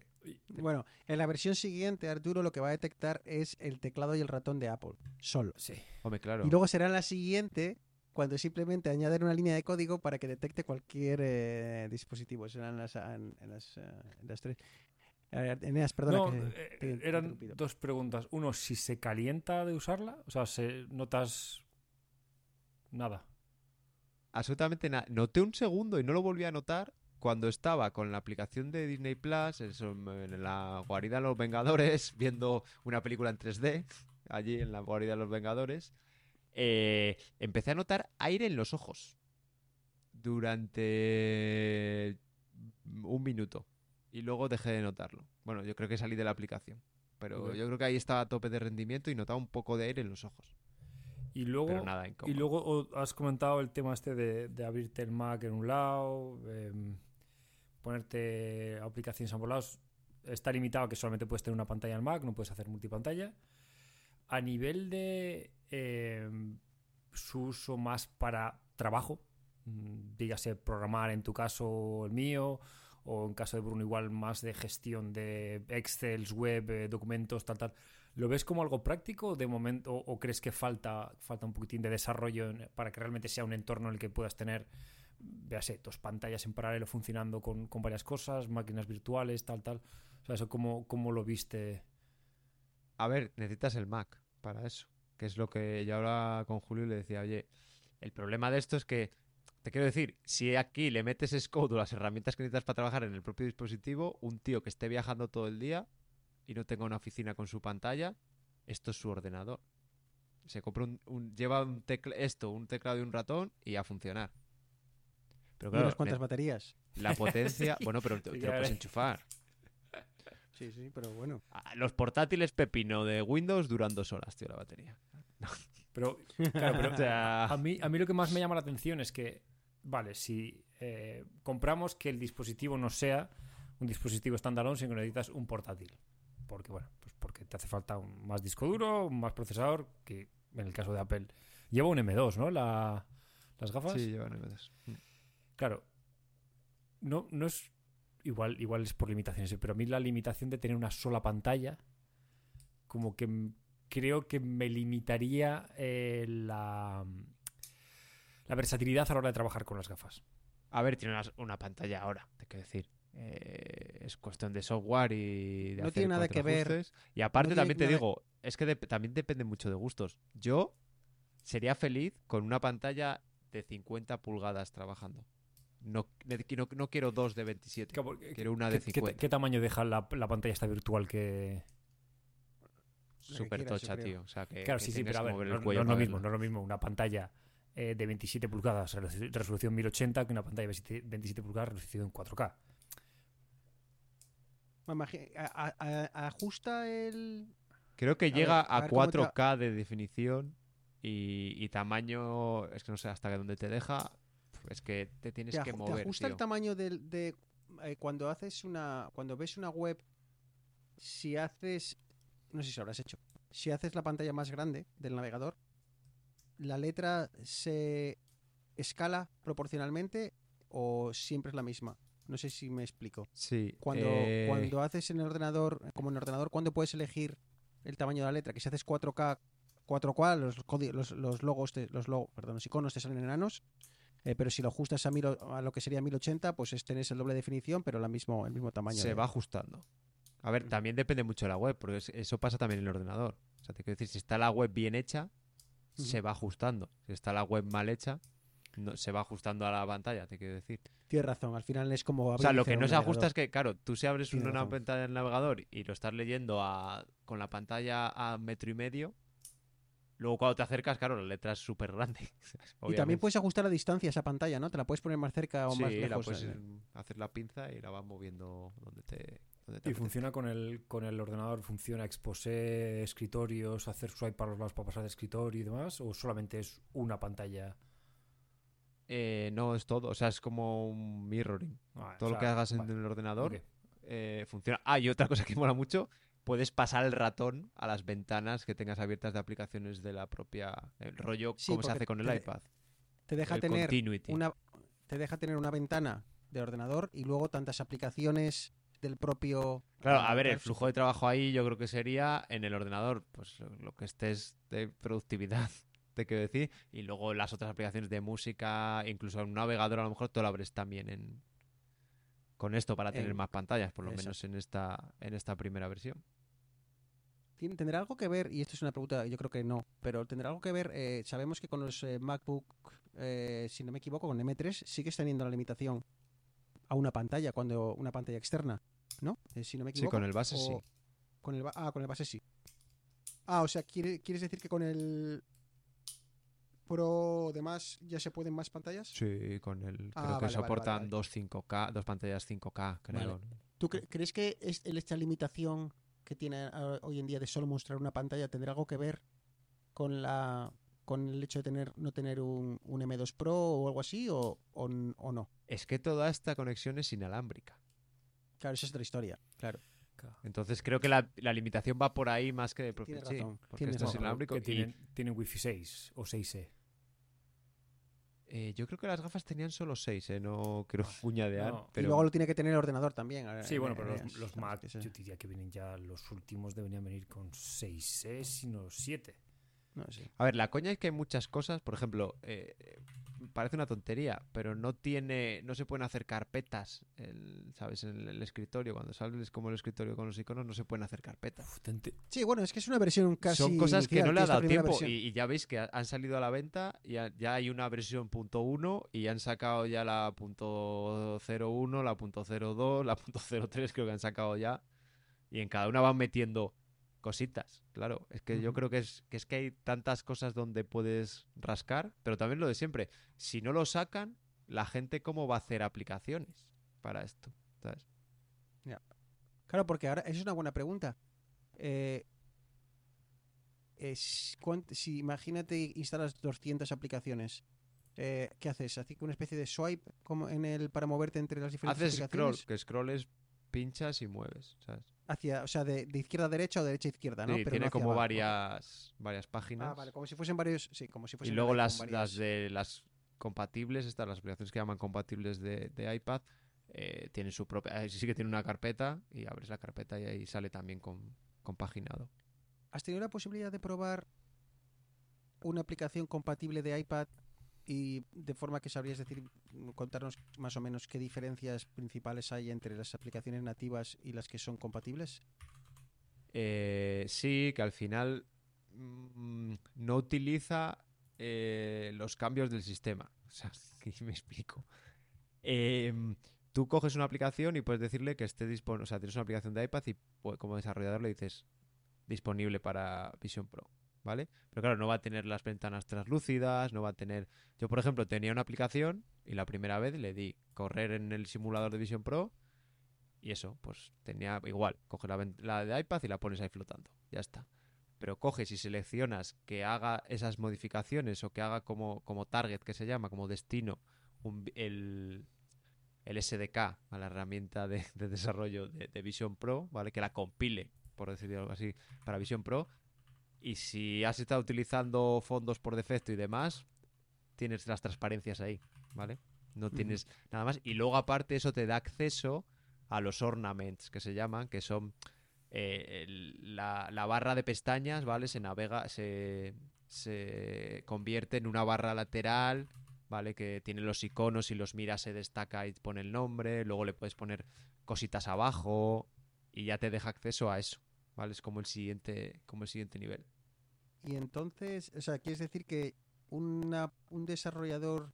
bueno, en la versión siguiente, Arturo lo que va a detectar es el teclado y el ratón de Apple, solo. Sí. Hombre, claro. Y luego será en la siguiente cuando simplemente añaden una línea de código para que detecte cualquier eh, dispositivo. Serán las, en, en las, eh, en las tres. Eh, Eneas, perdona. No, que te- te he eran dos preguntas. Uno, si se calienta de usarla, o sea, se notas nada. Absolutamente nada. Noté un segundo y no lo volví a notar cuando estaba con la aplicación de Disney Plus, en la guarida de los Vengadores, viendo una película en 3D, allí en la guarida de los Vengadores. eh, empecé a notar aire en los ojos durante un minuto y luego dejé de notarlo. Bueno, yo creo que salí de la aplicación, pero yo creo que ahí estaba a tope de rendimiento y notaba un poco de aire en los ojos, Y luego, nada y luego has comentado el tema este de, de abrirte el Mac en un lado, em, ponerte aplicaciones a ambos lados. Está limitado que solamente puedes tener una pantalla en Mac, no puedes hacer multipantalla. A nivel de em, su uso más para trabajo, mm, dígase programar en tu caso o el mío, o en caso de Bruno igual más de gestión de Excel, web, eh, documentos, tal, tal. ¿Lo ves como algo práctico de momento o, crees que falta, falta un poquitín de desarrollo para que realmente sea un entorno en el que puedas tener, véase, dos pantallas en paralelo funcionando con, con varias cosas, máquinas virtuales, tal, tal? O sea, eso cómo, cómo lo viste. A ver, necesitas el Mac para eso. Que es lo que yo ahora con Julio le decía, oye, el problema de esto es que, te quiero decir, si aquí le metes Scode o las herramientas que necesitas para trabajar en el propio dispositivo, un tío que esté viajando todo el día y no tenga una oficina con su pantalla, esto es su ordenador. Se compra un, un- lleva un esto, un teclado y un ratón y a funcionar. Pero ¿Y claro, unas cuantas ne- baterías? la potencia, bueno, pero te, lo puedes enchufar. Sí, sí, pero bueno. Ah, Los portátiles pepino de Windows duran dos horas, tío, la batería. Pero, claro, pero O sea, a, mí, a mí lo que más me llama la atención es que, vale, si eh, compramos que el dispositivo no sea un dispositivo standalone, sino que necesitas un portátil. Porque, bueno, pues porque te hace falta un más disco duro, un más procesador, que en el caso de Apple lleva un M2, ¿no? La, las gafas. sí, llevan M2. Claro, no, no es. Igual, igual es por limitaciones, pero a mí la limitación de tener una sola pantalla, como que creo que me limitaría eh, la, la versatilidad a la hora de trabajar con las gafas. A ver, tiene una, una pantalla ahora, te quiero decir. Eh, es cuestión de software y de No hacer tiene nada que ver. Y aparte No también te nada- digo, es que también depende mucho de gustos. Yo sería feliz con una pantalla de 50 pulgadas trabajando. No, no, no quiero dos de 27. Claro, porque- Quiero una de ¿Qué, qué- 50. qué tamaño deja la, la pantalla esta virtual que...? Súper tocha, tío. O sea, que, Claro, que sí, sí, pero a ver, no, el no cuello es lo mismo, no es lo mismo una pantalla eh, de 27 pulgadas, resolu- resolución 1080, que una pantalla de 27 27 pulgadas, resolución 4K. A- a- a- ajusta el. Creo que A llega ver, a a ver cómo te va- 4K de definición y, y tamaño, es que no sé hasta dónde te deja. Es que te tienes Te, que aju- te mover, ajusta el tamaño del, de. eh, cuando haces una. Cuando ves una web. Si haces. No sé si lo habrás hecho. Si haces la pantalla más grande del navegador. La letra se escala proporcionalmente o siempre es la misma. No sé si me explico. Sí. Cuando, eh, cuando haces en el ordenador, como en el ordenador, ¿cuándo puedes elegir el tamaño de la letra? Que si haces 4K, 4K, los, los, los logos, te- los, logos, perdón, los iconos te salen enanos. Eh, pero si lo ajustas a, mil a lo que sería 1080, pues es, tenés el doble definición, pero la mismo, el mismo tamaño. se de- va ajustando. A ver, también depende mucho de la web, porque es- eso pasa también en el ordenador. O sea, te quiero decir, si está la web bien hecha, se va ajustando. Si está la web mal hecha, no, se va ajustando a la pantalla, te quiero decir. Tienes razón, al final es como. O sea, lo que no se ajusta es que, claro, tú si abres Tienes una razón. pantalla del navegador y lo estás leyendo a, con la pantalla a metro y medio, luego cuando te acercas, claro, la letra es súper grande. Y también puedes ajustar la distancia a esa pantalla, ¿no? Te la puedes poner más cerca o sí, más la lejos. puedes hacer la pinza y la vas moviendo donde te, donde te Y funciona con el, con el ordenador, funciona exposé, escritorios, hacer swipe para los lados para pasar de escritorio y demás, o solamente es una pantalla. Eh, no es todo, o sea, es como un mirroring. Ah, Todo o lo que hagas en el ordenador eh, funciona. Ah, y otra cosa que mola mucho, puedes pasar el ratón a las ventanas que tengas abiertas de aplicaciones de la propia... El rollo Sí, como se hace con el te- iPad. Te deja el tener continuity. una te deja tener una ventana de ordenador y luego tantas aplicaciones del propio Claro, eh, a ver, el flujo de trabajo ahí yo creo que sería en el ordenador, pues lo- lo que estés de productividad, te quiero decir, y luego las otras aplicaciones de música, incluso en un navegador a lo mejor tú lo abres también en, con esto para tener En- más pantallas, por lo Exacto. menos en esta, en esta primera versión. ¿Tiene- ¿Tendrá algo que ver? Y esto es una pregunta, yo creo que no, pero ¿tendrá algo que ver? eh, sabemos que con los eh, MacBook, eh, si no me equivoco, con M3 sigues teniendo la limitación a una pantalla, cuando una pantalla externa, ¿no? Si no me Sí, equivoco. con el base o- sí. Con el, ah, con el base sí. Ah, o sea, ¿quiere- ¿quieres decir que con el Pro demás ya se pueden más pantallas? Sí, con el. Ah, creo que vale, vale, soportan vale, vale. dos 5K, dos pantallas 5K, creo. ¿Tú cre- crees que es, esta limitación que tiene hoy en día de solo mostrar una pantalla tendrá algo que ver con la con el hecho de tener no tener un, un M2 Pro o algo así o, o, no? Es que toda esta conexión es inalámbrica. Claro, esa es otra historia. Claro. Entonces creo que la, la limitación va por ahí más que de propio Tienes sí, razón, porque tienes esto es razón. inalámbrico. Que y, tienen, tienen Wi-Fi 6 o 6E. Eh, yo creo que las gafas tenían solo 6, ¿eh? No quiero cuñadear. No. Pero Y luego lo tiene que tener el ordenador también. eh, Sí, eh, bueno, pero eh, los, los sabes Mac, yo diría que vienen ya, los últimos deberían venir con 6E, sino 7. no, sí. A ver, la coña es que hay muchas cosas, por ejemplo, parece una tontería, pero no tiene, no se pueden hacer carpetas, el- ¿sabes? En el, el escritorio, cuando sales como el escritorio con los iconos, no se pueden hacer carpetas. Sí, bueno, es que es una versión casi. Son cosas que no le ha dado tiempo y, y ya veis que ha- han salido a la venta y ha- ya hay una versión punto .1 y han sacado ya la punto .01, la punto .02, la punto .03 creo que han sacado ya y en cada una van metiendo cositas, claro, es que yo creo que es que es que hay tantas cosas donde puedes rascar, pero también lo de siempre, si no lo sacan, la gente cómo va a hacer aplicaciones para esto, ¿sabes? Claro, porque ahora esa es una buena pregunta. Eh, es, si imagínate instalas 200 aplicaciones, eh, ¿qué haces? ¿Haces una especie de swipe como en el para moverte entre las diferentes Haces scroll, aplicaciones? que scroll es pinchas y mueves, ¿sabes? Hacia, o sea, de, de izquierda a derecha o de derecha a izquierda, ¿no? Sí, Pero tiene no como abajo. varias, varias páginas. Ah, vale, como si fuesen varios, sí, como si y fuesen luego con las, varias- las de las compatibles, estas, las aplicaciones que llaman compatibles de, de iPad, eh, tienen su propia. sí que tiene una carpeta y abres la carpeta y ahí sale también con, compaginado. ¿Has tenido la posibilidad de probar una aplicación compatible de iPad y de forma que sabrías decir, contarnos más o menos qué diferencias principales hay entre las aplicaciones nativas y las que son compatibles? Eh, sí, que al final mm, no utiliza eh, los cambios del sistema. O sea, que me explico. Em, tú coges una aplicación y puedes decirle que esté disponible. O sea, tienes una aplicación de iPad y pues, como desarrollador le dices disponible para Vision Pro. ¿Vale? Pero claro, no va a tener las ventanas translúcidas, no va a tener. Yo, por ejemplo, tenía una aplicación y la primera vez le di correr en el simulador de Vision Pro y eso, pues tenía igual, coges la, la de iPad y la pones ahí flotando, ya está. Pero coges y seleccionas que haga esas modificaciones o que haga como, como target, que se llama, como destino, el, el SDK, a la herramienta de, de desarrollo de, Vision Pro, ¿vale? Que la compile, por decirlo así, para Vision Pro. Y si has estado utilizando fondos por defecto y demás, tienes las transparencias ahí, ¿vale? No tienes nada más. Y luego, aparte, eso te da acceso a los ornaments que se llaman, que son eh, el- la, la barra de pestañas, ¿vale? Se navega, se, se convierte en una barra lateral, ¿vale? Que tiene los iconos y los miras, se destaca y pone el nombre, luego le puedes poner cositas abajo y ya te deja acceso a eso, ¿vale? Es como el siguiente, como el siguiente nivel. Y entonces, o sea, quieres decir que una, un desarrollador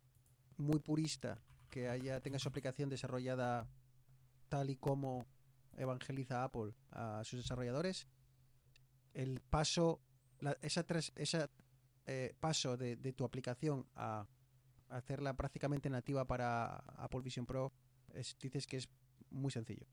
muy purista que haya tenga su aplicación desarrollada tal y como evangeliza Apple a sus desarrolladores, el paso, la- esa, esa eh, paso de, tu aplicación a hacerla prácticamente nativa para Apple Vision Pro, es- dices que es muy sencillo.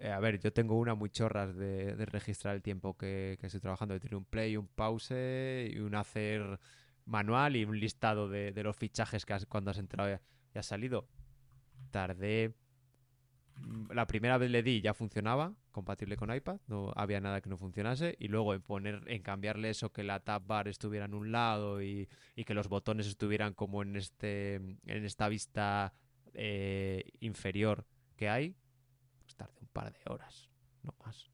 Eh, a ver, yo tengo una muy chorras de, registrar el tiempo que, estoy trabajando. Tiene un play, un pause y un hacer manual y un listado de, los fichajes que has- cuando has entrado y has salido. Tardé. mm, La primera vez le di ya funcionaba, compatible con iPad, no había nada que no funcionase. Y luego en poner, en cambiarle eso, que la tab bar estuviera en un lado y, y que los botones estuvieran como en este. en esta vista eh, inferior que hay, tardé un par de horas, no más.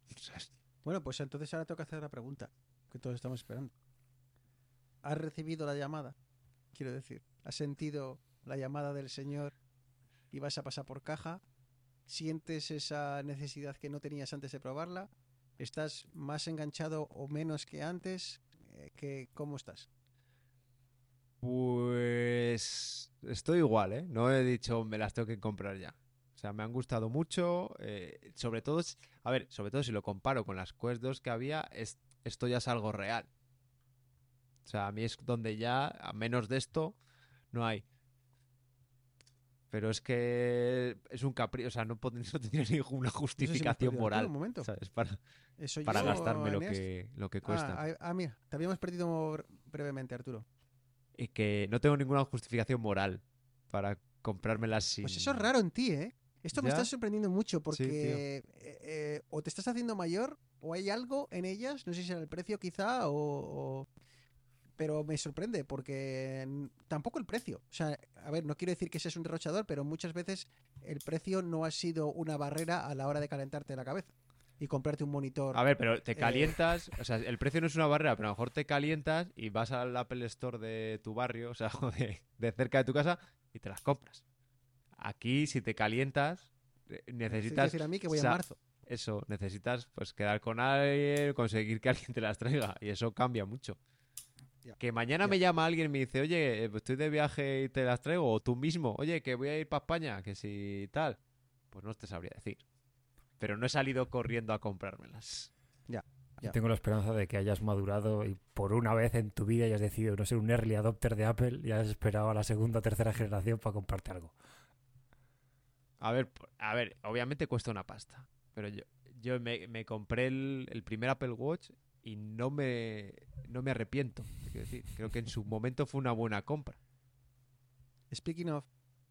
Bueno, pues entonces ahora tengo que hacer la pregunta que todos estamos esperando. ¿Has recibido la llamada? Quiero decir, ¿has sentido la llamada del Señor y vas a pasar por caja? sientes esa necesidad que no tenías antes de probarla. ¿Estás más enganchado o menos que antes? Eh, que, ¿Cómo estás? Pues estoy igual, ¿eh? No he dicho me las tengo que comprar ya. O sea, me han gustado mucho. eh, sobre todo, a ver, sobre todo si lo comparo con las Quest 2 que había, es- esto ya es algo real. O sea, a mí es donde ya, a menos de esto, no hay. Pero es que es un capricho, o sea, no, no tendría ninguna No sé si me has justificación moral. Un momento. ¿sabes? Para, ¿Eso para gastarme lo que, lo que cuesta. Ah, ah, mira, te habíamos perdido bre- brevemente, Arturo. y que no tengo ninguna justificación moral para comprármelas sin... Pues eso es raro en ti, ¿eh? Esto me está sorprendiendo mucho porque eh, eh, o te estás haciendo mayor o hay algo en ellas, no sé si era el precio quizá o, o- Pero me sorprende porque tampoco el precio. O sea, a ver, no quiero decir que seas un derrochador, pero muchas veces el precio no ha sido una barrera a la hora de calentarte la cabeza y comprarte un monitor. A ver, pero te Eh. calientas, o sea, el precio no es una barrera, pero a lo mejor te calientas y vas al Apple Store de tu barrio, o sea, de, de cerca de tu casa y te las compras. Aquí, si te calientas, eh, necesitas decir a mí que voy a marzo. eso, necesitas pues quedar con alguien, conseguir que alguien te las traiga y eso cambia mucho. Ya. Que mañana Ya. me llama alguien y me dice, oye, eh, pues estoy de viaje y te las traigo, o tú mismo, oye, que voy a ir para España, que si tal, pues no te sabría decir. Pero no he salido corriendo a comprármelas. Ya. Tengo la esperanza de que hayas madurado y por una vez en tu vida hayas decidido no ser un early adopter de Apple y hayas esperado a la segunda o tercera generación para comprarte algo. A ver, a ver, obviamente cuesta una pasta. Pero yo, yo me, compré el, el primer Apple Watch y no me, no me arrepiento. decir. Creo que en su momento fue una buena compra. Speaking of,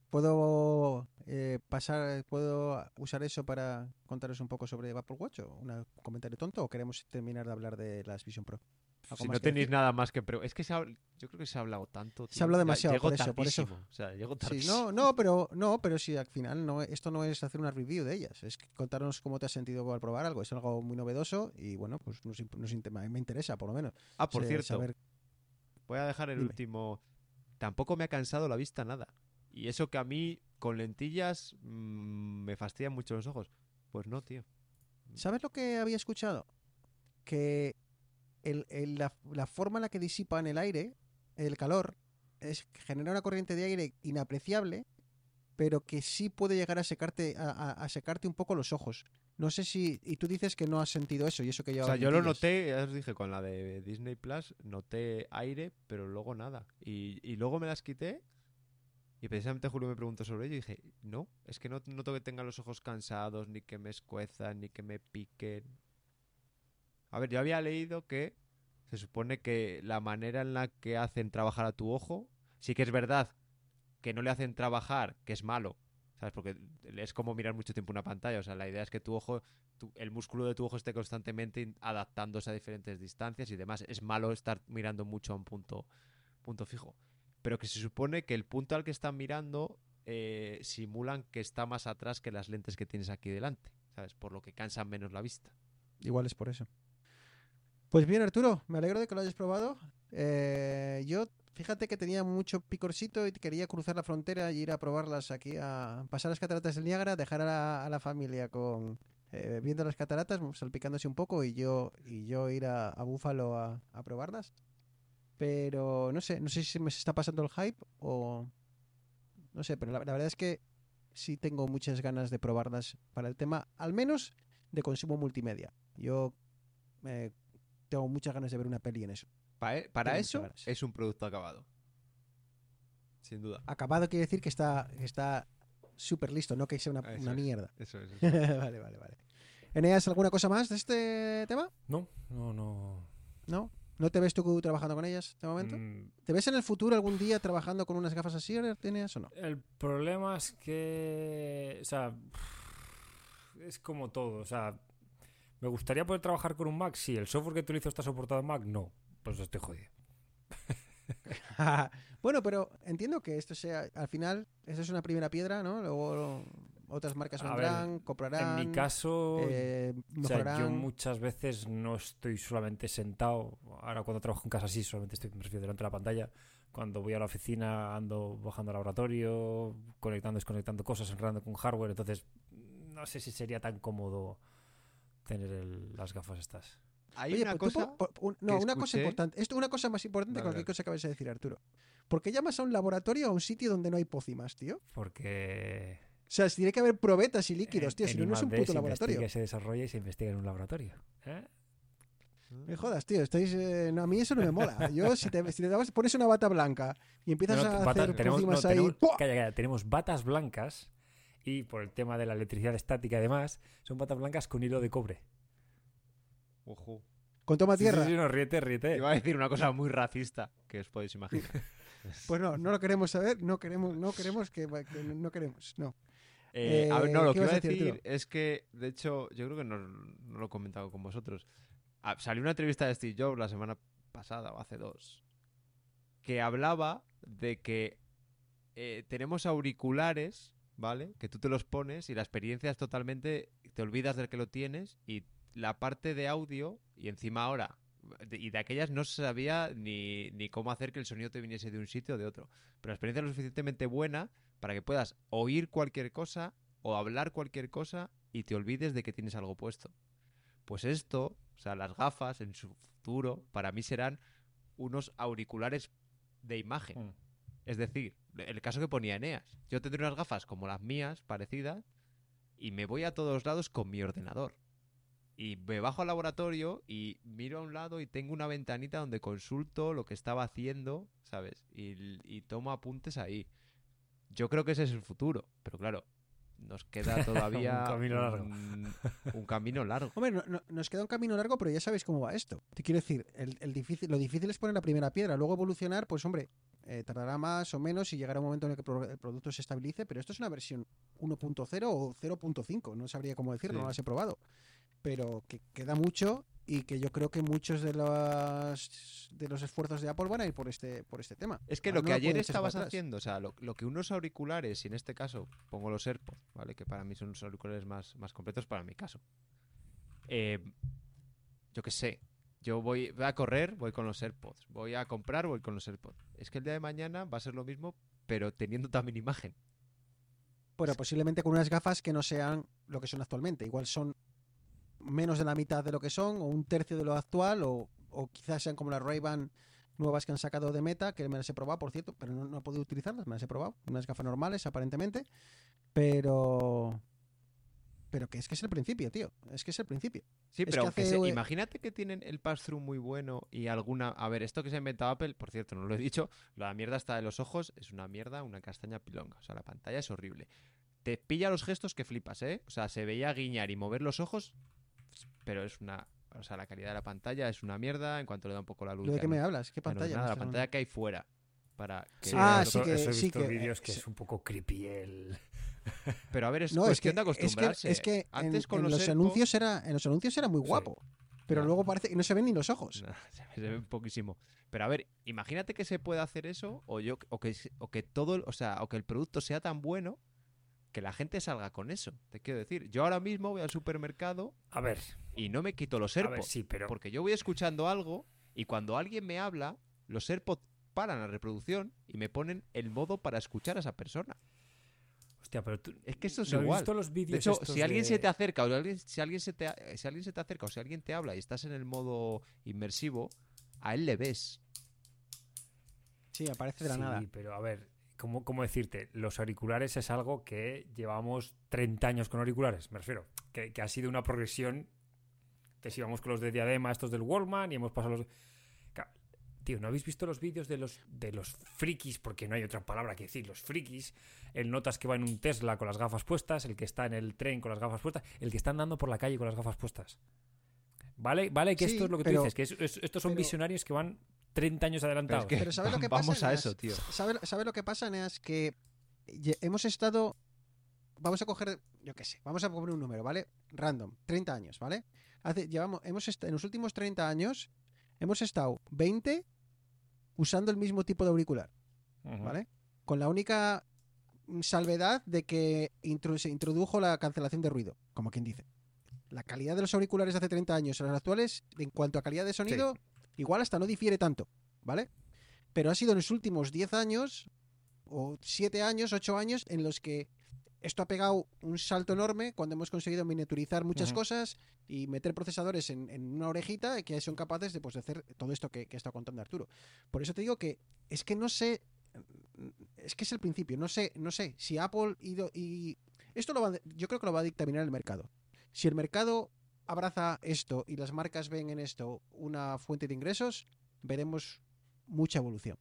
¿puedo eh, pasar, puedo usar eso para contaros un poco sobre Apple Watch o un comentario tonto o queremos terminar de hablar de las Vision Pro? ¿Algo Si no tenéis decir? nada más que... pre- Es que se ha- yo creo que se ha hablado tanto. Se tío. habla Ya demasiado, por eso, por eso. O sea, llego Sí, no, no, pero no, pero si al final no, esto no es hacer una review de ellas, es contarnos cómo te has sentido al probar algo. Es algo muy novedoso y bueno, pues nos, me interesa por lo menos. Ah, por se- cierto, saber- voy a dejar el Dime. último... Tampoco me ha cansado la vista nada. Y eso que a mí, con lentillas, mm, me fastidian mucho los ojos. Pues no, tío. ¿Sabes lo que había escuchado? Que el- el- la, la forma en la que disipan el aire, el calor, es que genera una corriente de aire inapreciable, pero que sí puede llegar a secarte, a, a- a secarte un poco los ojos. No sé si. Y tú dices que no has sentido eso, y eso que O llevas sea, yo lo noté, ya os dije, con la de Disney Plus, noté aire, pero luego nada. Y, y luego me las quité. Y precisamente Julio me preguntó sobre ello y dije, no, es que no noto que tenga los ojos cansados, ni que me escuezan, ni que me piquen. A ver, yo había leído que se supone que la manera en la que hacen trabajar a tu ojo, sí que es verdad que no le hacen trabajar, que es malo, ¿sabes? Porque es como mirar mucho tiempo una pantalla, o sea, la idea es que tu ojo tu- el músculo de tu ojo esté constantemente adaptándose a diferentes distancias y demás. Es malo estar mirando mucho a un punto, punto fijo. Pero que se supone que el punto al que están mirando eh, simulan que está más atrás que las lentes que tienes aquí delante, ¿sabes? Por lo que cansan menos la vista. Igual es por eso. Pues bien, Arturo, me alegro de que lo hayas probado. Eh, yo, fíjate que tenía mucho picorcito y quería cruzar la frontera y ir a probarlas aquí, a pasar las cataratas del Niágara, dejar a la, familia con eh, viendo las cataratas, salpicándose un poco y yo y yo ir a, a Búfalo a, probarlas. Pero no sé, no sé si me está pasando el hype o no sé, pero la, la verdad es que sí tengo muchas ganas de probarlas para el tema, al menos de consumo multimedia. Yo eh, tengo muchas ganas de ver una peli en eso. Pa- eh, para eso es un producto acabado. Sin duda. Acabado quiere decir que está que está súper listo, no que sea una, Eso una es. mierda. Eso es. eso es. vale, vale, vale. Eneas, ¿alguna cosa más de este tema? No, no, no. ¿No? ¿No te ves tú trabajando con ellas de momento? Mm, ¿Te ves en el futuro algún día trabajando con unas gafas así, Eneas, o no? El problema es que, o sea, es como todo, o sea, me gustaría poder trabajar con un Mac, sí, el software que utilizo está soportado en Mac, no, pues estoy jodido. bueno, pero entiendo que esto sea, al final, esa es una primera piedra, ¿no? Luego otras marcas vendrán, En comprarán, mi caso, eh, o sea, mejorarán. yo muchas veces no estoy solamente sentado, ahora cuando trabajo en casa sí, solamente estoy, me refiero delante de la pantalla, cuando voy a la oficina ando bajando al laboratorio, conectando, desconectando cosas, enredando con hardware, entonces no sé si sería tan cómodo tener el- las gafas estas. Hay Oye, una pues cosa. po- po- un- no, que una cosa importante. Esto, una cosa más importante que cualquier cosa que acabas de decir, Arturo. ¿Por qué llamas a un laboratorio a un sitio donde no hay pócimas, tío? Porque. O sea, tiene que haber probetas y líquidos, tío. Si no, no es un puto se laboratorio. investiga, se desarrolla y se investiga en un laboratorio. ¿eh? Me jodas, tío. Estáis, eh, no, a mí eso no me mola. Yo, si te, si te dabas- pones una bata blanca y empiezas No, a bata- hacer tenemos, no, ahí. tenemos- calla, calla, tenemos batas blancas y por el tema de la electricidad estática y demás, son batas blancas con hilo de cobre. Ojo. Con toma Sí, sí, tierra. sí, no, ríete, ríete. Iba a decir una cosa muy racista que os podéis imaginar. Pues no, no lo queremos saber. No queremos, no queremos que, que no queremos. No. Eh, a ver, no, Eh, lo ¿qué que iba a decir, es que, de hecho, yo creo que no, no lo he comentado con vosotros. Ah, salió una entrevista de Steve Jobs la semana pasada o hace dos que hablaba de que eh, tenemos auriculares, ¿vale? Que tú te los pones y la experiencia es totalmente... Te olvidas del que lo tienes y la parte de audio y encima ahora... y de aquellas no se sabía ni, ni cómo hacer que el sonido te viniese de un sitio o de otro. Pero la experiencia es lo suficientemente buena para que puedas oír cualquier cosa o hablar cualquier cosa y te olvides de que tienes algo puesto. Pues esto, o sea, las gafas en su futuro, para mí serán unos auriculares de imagen. Mm. Es decir, el caso que ponía Eneas. Yo tendré unas gafas como las mías, parecidas, y me voy a todos lados con mi ordenador. Y me bajo al laboratorio y miro a un lado y tengo una ventanita donde consulto lo que estaba haciendo, ¿sabes? Y, y tomo apuntes ahí. Yo creo que ese es el futuro, pero claro, nos queda todavía Un camino largo. un- un camino largo. Hombre, no- no- nos queda un camino largo, pero ya sabéis cómo va esto. Te quiero decir, el, el difícil, lo difícil es poner la primera piedra, luego evolucionar, pues hombre, eh, tardará más o menos y llegará un momento en el que el producto se estabilice, pero esto es una versión 1.0 o 0.5, no sabría cómo decirlo, Sí. no las he probado. Pero que queda mucho y que yo creo que muchos de los, de los esfuerzos de Apple van a ir por este, por este tema. Es que Ahora lo no que ayer estabas haciendo, o sea, lo, lo que unos auriculares, y en este caso pongo los AirPods, ¿vale? Que para mí son los auriculares más, más completos para mi caso. Eh, yo qué sé, yo voy, a correr, voy con los AirPods. Voy a comprar, voy con los AirPods. Es que el día de mañana va a ser lo mismo, pero teniendo también imagen. Bueno, posiblemente con unas gafas que no sean lo que son actualmente. Igual son menos de la mitad de lo que son, o un tercio de lo actual, o, o quizás sean como las Ray-Ban nuevas que han sacado de Meta, que me las he probado, por cierto, pero no, no he podido utilizarlas, me las he probado. Unas gafas normales, aparentemente. Pero... Pero que es que es el principio, tío. Es que es el principio. Sí, Es pero que aunque hace, se- eh, imagínate que tienen el pass-through muy bueno y alguna... A ver, esto que se ha inventado Apple, por cierto, no lo he dicho, la mierda está de los ojos, es una mierda, una castaña pilonga. O sea, la pantalla es horrible. Te pilla los gestos que flipas, ¿eh? O sea, se veía guiñar y mover los ojos, pero es una... O sea, la calidad de la pantalla es una mierda en cuanto le da un poco la luz. ¿Yo de qué no- me hablas? ¿Qué no pantalla? nada, la pantalla que hay fuera. Para que Sí, Ah, eso- sí que- eso he sí visto que- vídeos que sí. es un poco creepy el... Pero a ver, es No, es que, cuestión de es que, acostumbrarse. es que en, Antes con en los, los, AirPods- anuncios era, en los anuncios era muy Sí. guapo. Pero luego parece que no se ven ni los ojos. Se, ve- se ve poquísimo. Pero a ver, imagínate que se pueda hacer eso o yo o que o que todo, el- o sea, o que el producto sea tan bueno que la gente salga con eso. Te quiero decir, yo ahora mismo voy al supermercado A ver, y no me quito los a ver, AirPods sí, pero... porque yo voy escuchando algo y cuando alguien me habla, los AirPods paran la reproducción y me ponen el modo para escuchar a esa persona. Hostia, pero tú... Es que esto es ¿no has igual. visto los vídeos De hecho, si alguien de- se te acerca o alguien- si alguien se te si alguien se te acerca o si alguien te habla y estás en el modo inmersivo, a él le ves. Sí, aparece de la sí, nada. pero a ver, ¿cómo, ¿cómo decirte? Los auriculares es algo que llevamos 30 años con auriculares, me refiero. Que, que ha sido una progresión. Te íbamos con los de diadema, estos del Wallman, y hemos pasado los. Tío, ¿no habéis visto los vídeos de los, de los frikis? Porque no hay otra palabra que decir, los frikis. El notas que va en un Tesla con las gafas puestas, el que está en el tren con las gafas puestas, el que está andando por la calle con las gafas puestas. ¿Vale? Vale, que Sí, esto es lo que pero- tú dices, que es- es- estos son pero- visionarios que van 30 años adelantados. que- Pero ¿sabes lo que pasa? Vamos a eso, tío. ¿Sabe, sabe lo que pasa, Eneas? Que hemos estado. Vamos a coger, yo qué sé, vamos a poner un número, ¿vale? Random, 30 años, ¿vale? Hace, llevamos, hemos en los últimos 30 años hemos estado 20 usando el mismo tipo de auricular. ¿vale? Con la única salvedad de que se introdujo la cancelación de ruido, como quien dice. La calidad de los auriculares de hace 30 años a los actuales, en cuanto a calidad de sonido, igual hasta no difiere tanto, ¿vale? Pero ha sido en los últimos 10 años, o 7 años, 8 años, en los que esto ha pegado un salto enorme cuando hemos conseguido miniaturizar muchas cosas y meter procesadores en, en una orejita que son capaces de, pues, de hacer todo esto que, que está contando Arturo. Por eso te digo que es que no sé, es que es el principio, no sé, no sé si Apple y, do- y esto lo va, yo creo que lo va a dictaminar el mercado. Si el mercado abraza esto y las marcas ven en esto una fuente de ingresos, veremos mucha evolución.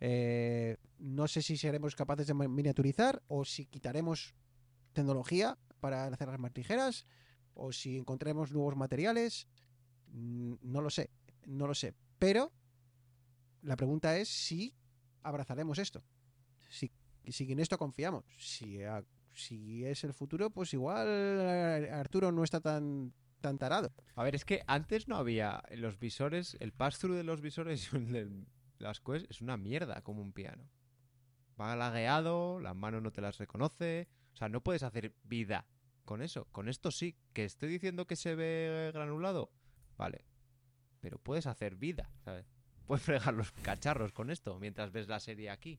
Eh, no sé si seremos capaces de miniaturizar o si quitaremos tecnología para hacer las más ligeras o si encontraremos nuevos materiales. Mm, No lo sé, no lo sé. Pero la pregunta es si abrazaremos esto. Si, si en esto confiamos. Si, si es el futuro, pues igual Arturo no está tan, tan tarado. A ver, es que antes no había los visores, el pass-through de los visores y el las Quest es una mierda como un piano. Va lagueado, las manos no te las reconoce, o sea, no puedes hacer vida con eso. Con esto sí, que estoy diciendo que se ve granulado, vale, pero puedes hacer vida, ¿sabes? Puedes fregar los cacharros con esto mientras ves la serie aquí.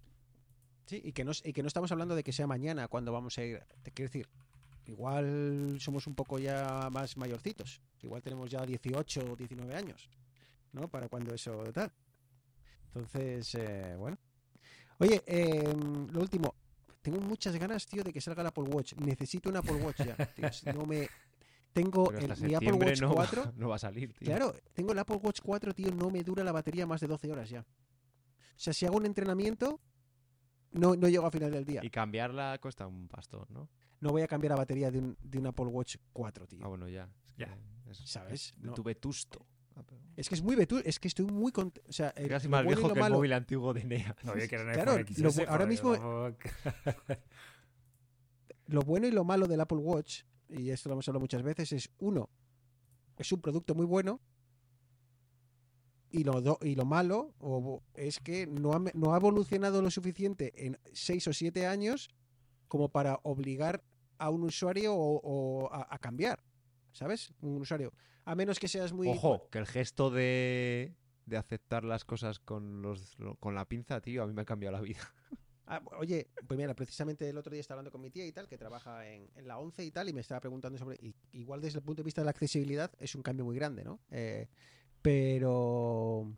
Sí, y que, no, y que no estamos hablando de que sea mañana cuando vamos a ir. Te quiero decir, igual somos un poco ya más mayorcitos. Igual tenemos ya 18 o 19 años, ¿no? Para cuando eso tal. Entonces, eh, bueno. Oye, eh, lo último. Tengo muchas ganas, tío, de que salga el Apple Watch. Necesito un Apple Watch ya. tío. No me... Tengo el- mi Apple Watch no, 4. va, no va a salir, tío. Claro, tengo el Apple Watch 4, tío, no me dura la batería más de 12 horas ya. O sea, si hago un entrenamiento, no, no llego a final del día. Y cambiarla cuesta un pastón, ¿no? No voy a cambiar la batería de un, de un Apple Watch 4, tío. Ah, bueno, ya. Es que Ya. es- ¿Sabes? es No. Tu vetusto. Ah, pero- Es que es muy vetú, es que estoy muy contento. O sea, el- Casi lo más bueno y viejo lo que el malo- móvil antiguo de NEA. No, yo quiero un Claro, lo ahora mismo- lo bueno y lo malo del Apple Watch, y esto lo hemos hablado muchas veces, es uno, es un producto muy bueno. Y lo, do- y lo malo o- es que no ha, no ha evolucionado lo suficiente en 6 o 7 años como para obligar a un usuario o, o a, a cambiar. ¿Sabes? Un usuario. A menos que seas muy. Ojo, que el gesto de, de aceptar las cosas con, los, lo- con la pinza, tío, a mí me ha cambiado la vida. Ah, oye, pues mira, precisamente el otro día estaba hablando con mi tía y tal, que trabaja en, en la 11 y tal, y me estaba preguntando sobre. y- igual desde el punto de vista de la accesibilidad es un cambio muy grande, ¿no? Eh, pero.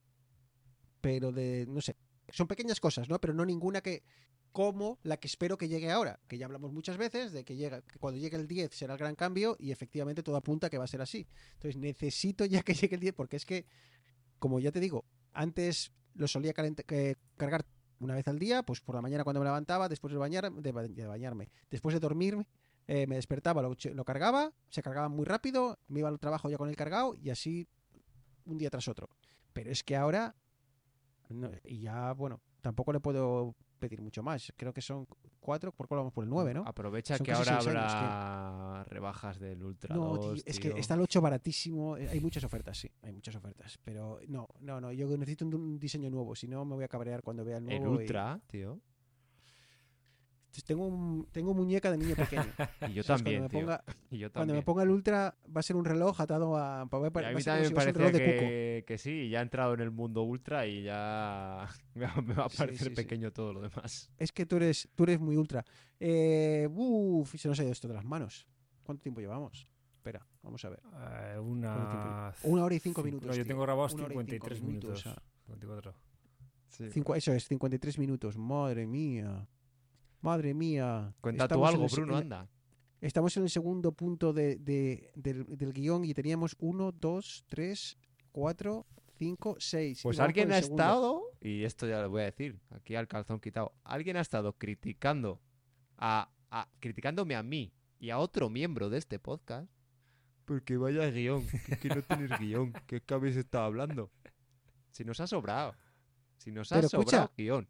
Pero de. No sé. Son pequeñas cosas, ¿no? Pero no ninguna que. Como la que espero que llegue ahora. Que ya hablamos muchas veces de que, cuando llegue el 10 será el gran cambio y efectivamente todo apunta a que va a ser así. Entonces necesito ya que llegue el 10 porque es que, como ya te digo, antes lo solía que- cargar una vez al día, pues por la mañana cuando me levantaba, después de, bañar, de, ba- de bañarme, después de dormirme, eh, me despertaba, lo, cargaba, se cargaba muy rápido, me iba al trabajo ya con el cargado y así un día tras otro. Pero es que ahora, y ya, bueno, tampoco le puedo pedir mucho más. Creo que son cuatro, por cuál vamos por el nueve, ¿no? Aprovecha Son que ahora años, habrá rebajas del Ultra No, 2, tío, es tío. que está el 8 baratísimo. eh, Hay muchas ofertas, sí, hay muchas ofertas. Pero no, no, no, yo necesito un, un diseño nuevo, si no me voy a cabrear cuando vea el El nuevo. y- Ultra, Tengo, un, tengo muñeca de niño pequeño. Y yo también, cuando me, tío. ponga, Y yo cuando me ponga el Ultra, va a ser un reloj atado a. Va, a mí a también como me parecía que, que sí, ya he entrado en el mundo Ultra y ya me va, me va a parecer sí, sí. pequeño todo lo demás. Es que tú eres, tú eres muy ultra. Eh, uf, se nos ha ido esto de las manos. ¿Cuánto tiempo llevamos? Espera, vamos a ver. Eh, una... Una hora y cinco Cin- minutos. No, yo tengo grabados Una hora y cinco 53 minutos, minutos. ah. 54. Cincu- eso es, 53 minutos. Madre mía. Madre mía. Cuenta tú algo, el Bruno, anda. Estamos en el segundo punto de, de- del, del guion y teníamos 1, 2, 3, 4, 5, 6. Pues alguien ha estado, y esto ya lo voy a decir, aquí al calzón quitado, alguien ha estado criticando a, a- criticándome a mí y a otro miembro de este podcast. Porque vaya guion, que, no tenéis guion, que es que habéis estado hablando. Si nos ha sobrado, si nos ha Pero sobrado escucha. guion.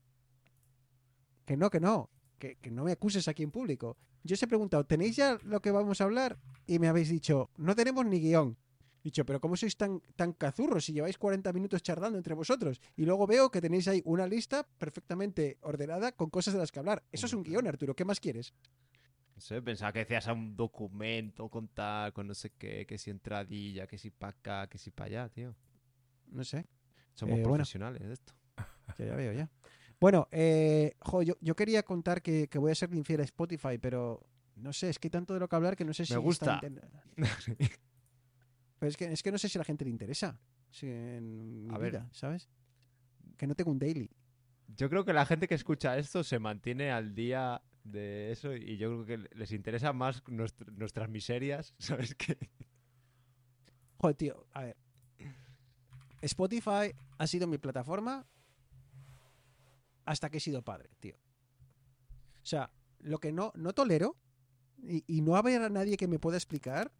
Que no, que no. Que, que no me acuses aquí en público. Yo os he preguntado, ¿tenéis ya lo que vamos a hablar? Y me habéis dicho, no tenemos ni guion. He dicho, pero ¿cómo sois tan, tan cazurros si lleváis 40 minutos charlando entre vosotros? Y luego veo que tenéis ahí una lista perfectamente ordenada con cosas de las que hablar. Eso es un guion, Arturo. ¿Qué más quieres? No sé, pensaba que decías a un documento con tal, con no sé qué, que si entradilla, que si para acá, que si para allá, tío. No sé. Somos Eh, bueno. profesionales de esto. Ya, ya veo, ya. Bueno, eh, jo, yo, yo quería contar que, que voy a ser infiel a Spotify, pero no sé, es que hay tanto de lo que hablar que no sé si. Me gusta. Pero es que, es que no sé si a la gente le interesa. si en mi A ver. vida, ¿sabes? Que no tengo un daily. Yo creo que la gente que escucha esto se mantiene al día de eso y yo creo que les interesa más nuestr- nuestras miserias, ¿sabes qué? Joder, tío, a ver. Spotify ha sido mi plataforma hasta que he sido padre, tío. O sea, lo que no, no tolero, y, y no habrá nadie que me pueda explicar,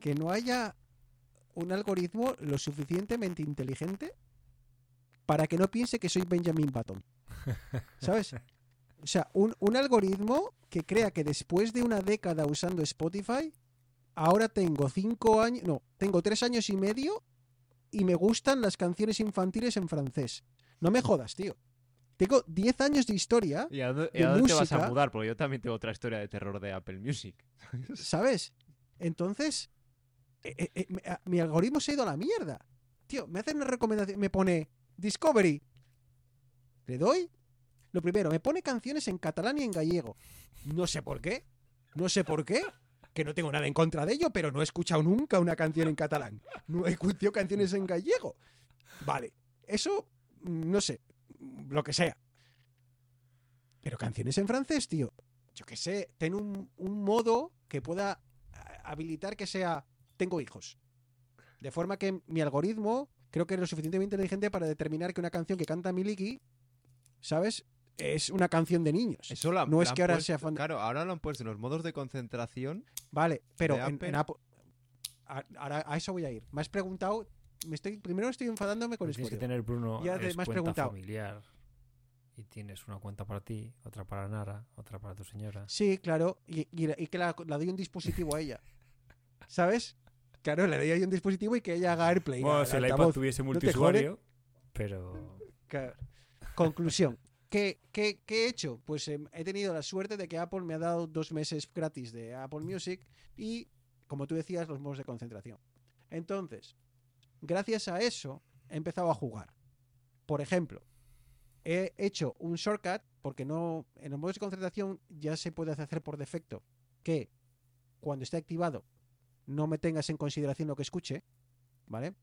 que no haya un algoritmo lo suficientemente inteligente para que no piense que soy Benjamin Button. ¿Sabes? O sea, un, un algoritmo que crea que después de una década usando Spotify, ahora tengo cinco años, no, tengo tres años y medio y me gustan las canciones infantiles en francés. No me jodas, tío. Tengo 10 años de historia, ¿Y a dónde, De a dónde te vas a música. mudar? Porque yo también tengo otra historia de terror de Apple Music. ¿sabes? Entonces, eh, eh, eh, mi algoritmo se ha ido a la mierda. Tío, me hace una recomendación, me pone Discovery. Le doy. Lo primero, me pone canciones en catalán y en gallego. No sé por qué. No sé por qué. Que no tengo nada en contra de ello, pero no he escuchado nunca una canción en catalán. No he escuchado canciones en gallego. Vale. Eso, mm, no sé. Lo que sea. Pero canciones en francés, tío. Yo qué sé, ten un, un modo que pueda habilitar que sea tengo hijos. De forma que mi algoritmo creo que es lo suficientemente inteligente para determinar que una canción que canta Miliki, ¿sabes? Es una canción de niños. Eso la- no es la que ahora puesto- sea fan Claro, ahora lo han puesto en los modos de concentración. Vale, pero en, Apple. en Apple... a- Ahora a eso voy a ir. Me has preguntado... Me estoy, primero estoy enfadándome con Pues tienes que tener, Bruno, Ya te- preguntado. familiar. Y tienes una cuenta para ti, otra para Nara, otra para tu señora. Sí, claro. Y, y- y que la, la doy un dispositivo a ella. ¿Sabes? Claro, le doy ahí un dispositivo y que ella haga AirPlay. Bueno, si el iPad tuviese te multiusuario, pero... Claro. Conclusión. ¿Qué, qué, qué he hecho? Pues em, he tenido la suerte de que Apple me ha dado dos meses gratis de Apple Music y, como tú decías, los modos de concentración. Entonces, gracias a eso, he empezado a jugar. Por ejemplo, he hecho un shortcut, porque no en los modos de concentración ya se puede hacer por defecto que cuando esté activado no me tengas en consideración lo que escuche, ¿vale?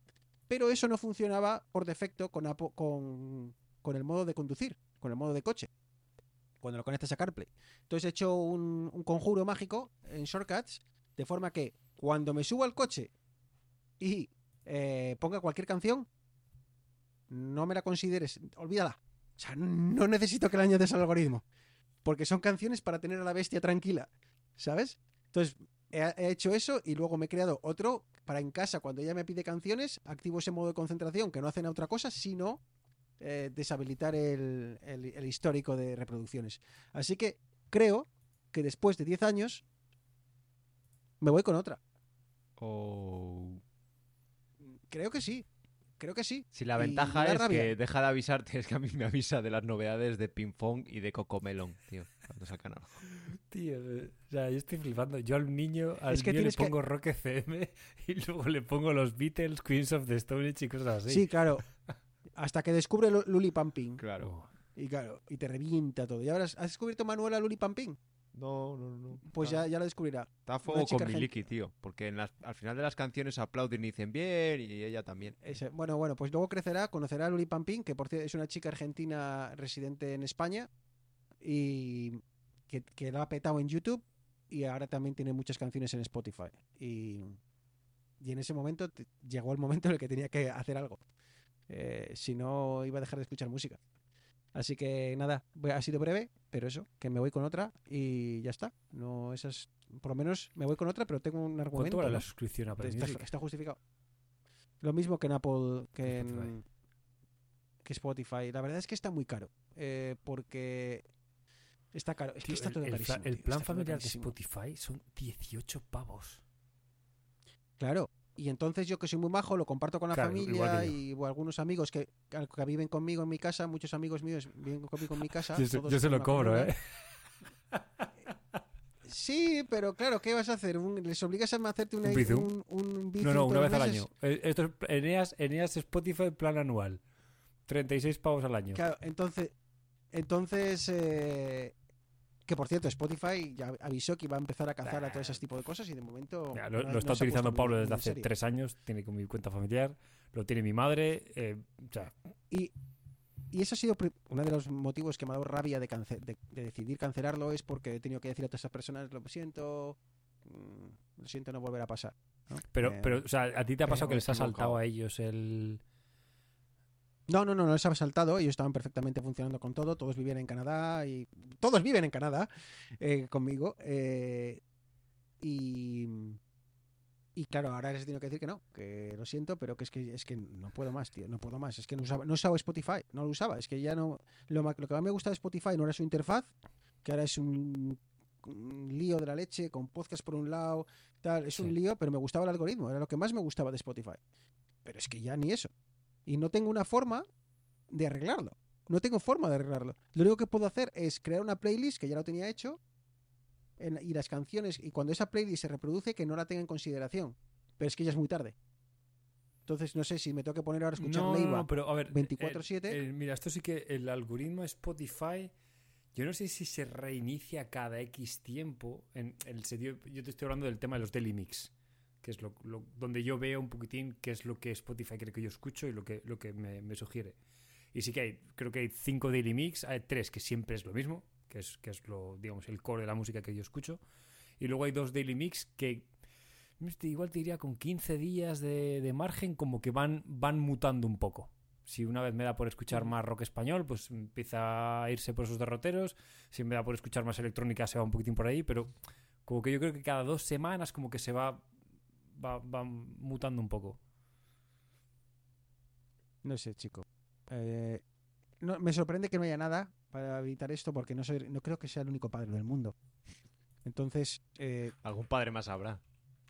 Pero eso no funcionaba por defecto con, el modo de conducir, con el modo de coche, cuando lo conectas a CarPlay. Entonces he hecho un, un conjuro mágico en Shortcuts, de forma que cuando me subo al coche y eh, ponga cualquier canción, no me la consideres, olvídala. O sea, no necesito que le añades al algoritmo, porque son canciones para tener a la bestia tranquila, ¿sabes? Entonces, he, he hecho eso y luego me he creado otro para en casa, cuando ella me pide canciones, activo ese modo de concentración que no hacen otra cosa, sino eh, deshabilitar el, histórico de reproducciones. Así que creo que después de 10 años me voy con otra. O... Creo que sí. Creo que sí. Si la ventaja es rabia. que deja de avisarte, es que a mí me avisa de las novedades de Ping Pong y de Cocomelon, tío, cuando sacan algo. Tío, o sea, yo estoy flipando. Yo al niño, al Es que niño le tienes que- pongo Rock FM y luego le pongo los Beatles, Queens of the Stone Age y cosas así. Sí, claro. Hasta que descubre Lu- Luli Pamping. Claro. Y claro, y te revienta todo. ¿Y ahora has has descubierto Manuela Luli Pamping? No, no, no. Pues ya, ya la descubrirá. Fuego chica con Miliki, tío. Porque en las- al final de las canciones aplauden y dicen bien y ella también. Ese- bueno, bueno, pues luego crecerá, conocerá a Luli Pampín, que por cierto es una chica argentina residente en España y que, que la ha petado en YouTube y ahora también tiene muchas canciones en Spotify. Y, y en ese momento llegó el momento en el que tenía que hacer algo. Eh, si no, iba a dejar de escuchar música. Así que nada, ha sido breve, pero eso, que me voy con otra y ya está. No, esas, por lo menos me voy con otra, pero tengo un argumento. ¿Cuánto vale ¿no? la suscripción a Está, Music? está justificado. Lo mismo que en Apple, que en Spotify. que Spotify. La verdad es que está muy caro. eh, porque está caro. Es que está todo el, carísimo. el plan familiar de. Spotify son 18 pavos. Claro. Y entonces yo que soy muy majo lo comparto con la Claro, familia y algunos amigos que, que viven conmigo en mi casa, muchos amigos míos viven conmigo en mi casa. Yo se, todos yo se lo cobro. ¿eh? Sí, pero claro, ¿qué vas a hacer? ¿Les obligas a hacerte una, ¿Un un No, no, una vez al año. Eh, Esto es Eneas, Eneas Spotify plan anual. 36 pavos al año. Claro, entonces, entonces eh, que por cierto, Spotify ya avisó que iba a empezar a cazar a todo ese tipo de cosas y de momento Mira, lo, no- lo no está utilizando Pablo desde hace serio. tres años, tiene con mi cuenta familiar, lo tiene mi madre. eh, o sea, Y, y eso ha sido uno de los motivos que me ha dado rabia de, cance- de, de decidir cancelarlo es porque he tenido que decir a todas esas personas, lo siento, mm, lo siento, no volverá a pasar. ¿no? pero, Eh, pero, o sea, ¿a ti te ha pasado que les ha saltado a ellos el. No, no, no, no les había saltado. Ellos estaban perfectamente funcionando con todo. Todos vivían en Canadá y. Todos viven en Canadá eh, conmigo. eh, y. Y claro, ahora les he tenido que decir que no, que lo siento, pero que es que es que no puedo más, tío, no puedo más. Es que no usaba, no usaba Spotify, no lo usaba. Es que ya no. Lo, que más me gusta de Spotify no era su interfaz, que ahora es un, un lío de la leche, con podcast por un lado, tal. Es Sí. un lío, pero me gustaba el algoritmo, era lo que más me gustaba de Spotify. Pero es que ya ni eso. Y no tengo una forma de arreglarlo. No tengo forma de arreglarlo. Lo único que puedo hacer es crear una playlist que ya lo tenía hecho en- y las canciones, y cuando esa playlist se reproduce, que no la tenga en consideración. Pero es que ya es muy tarde. Entonces no sé si me tengo que poner ahora a escuchar no, Leiva. no, pero a ver. 24/7. eh, eh, mira, esto sí que el algoritmo Spotify. Yo no sé si se reinicia cada X tiempo. En el sentido, yo te estoy hablando del tema de los Daily Mix, que es lo, lo- donde yo veo un poquitín qué es lo que Spotify quiere que yo escucho y lo que, lo que me, me sugiere. Y sí que hay, creo que hay cinco Daily Mix, hay tres que siempre es lo mismo, que es, que es lo, digamos, el core de la música que yo escucho. Y luego hay dos Daily Mix que este, igual te diría con 15 días de, de margen, como que van, van mutando un poco. Si una vez me da por escuchar más rock español, pues empieza a irse por esos derroteros. Si me da por escuchar más electrónica, se va un poquitín por ahí. Pero como que yo creo que cada dos semanas como que se va, va, va mutando un poco. No sé, chico. Eh, no, me sorprende que no haya nada para evitar esto porque no, soy, no creo que sea el único padre del mundo. Entonces, eh, Algún padre más habrá.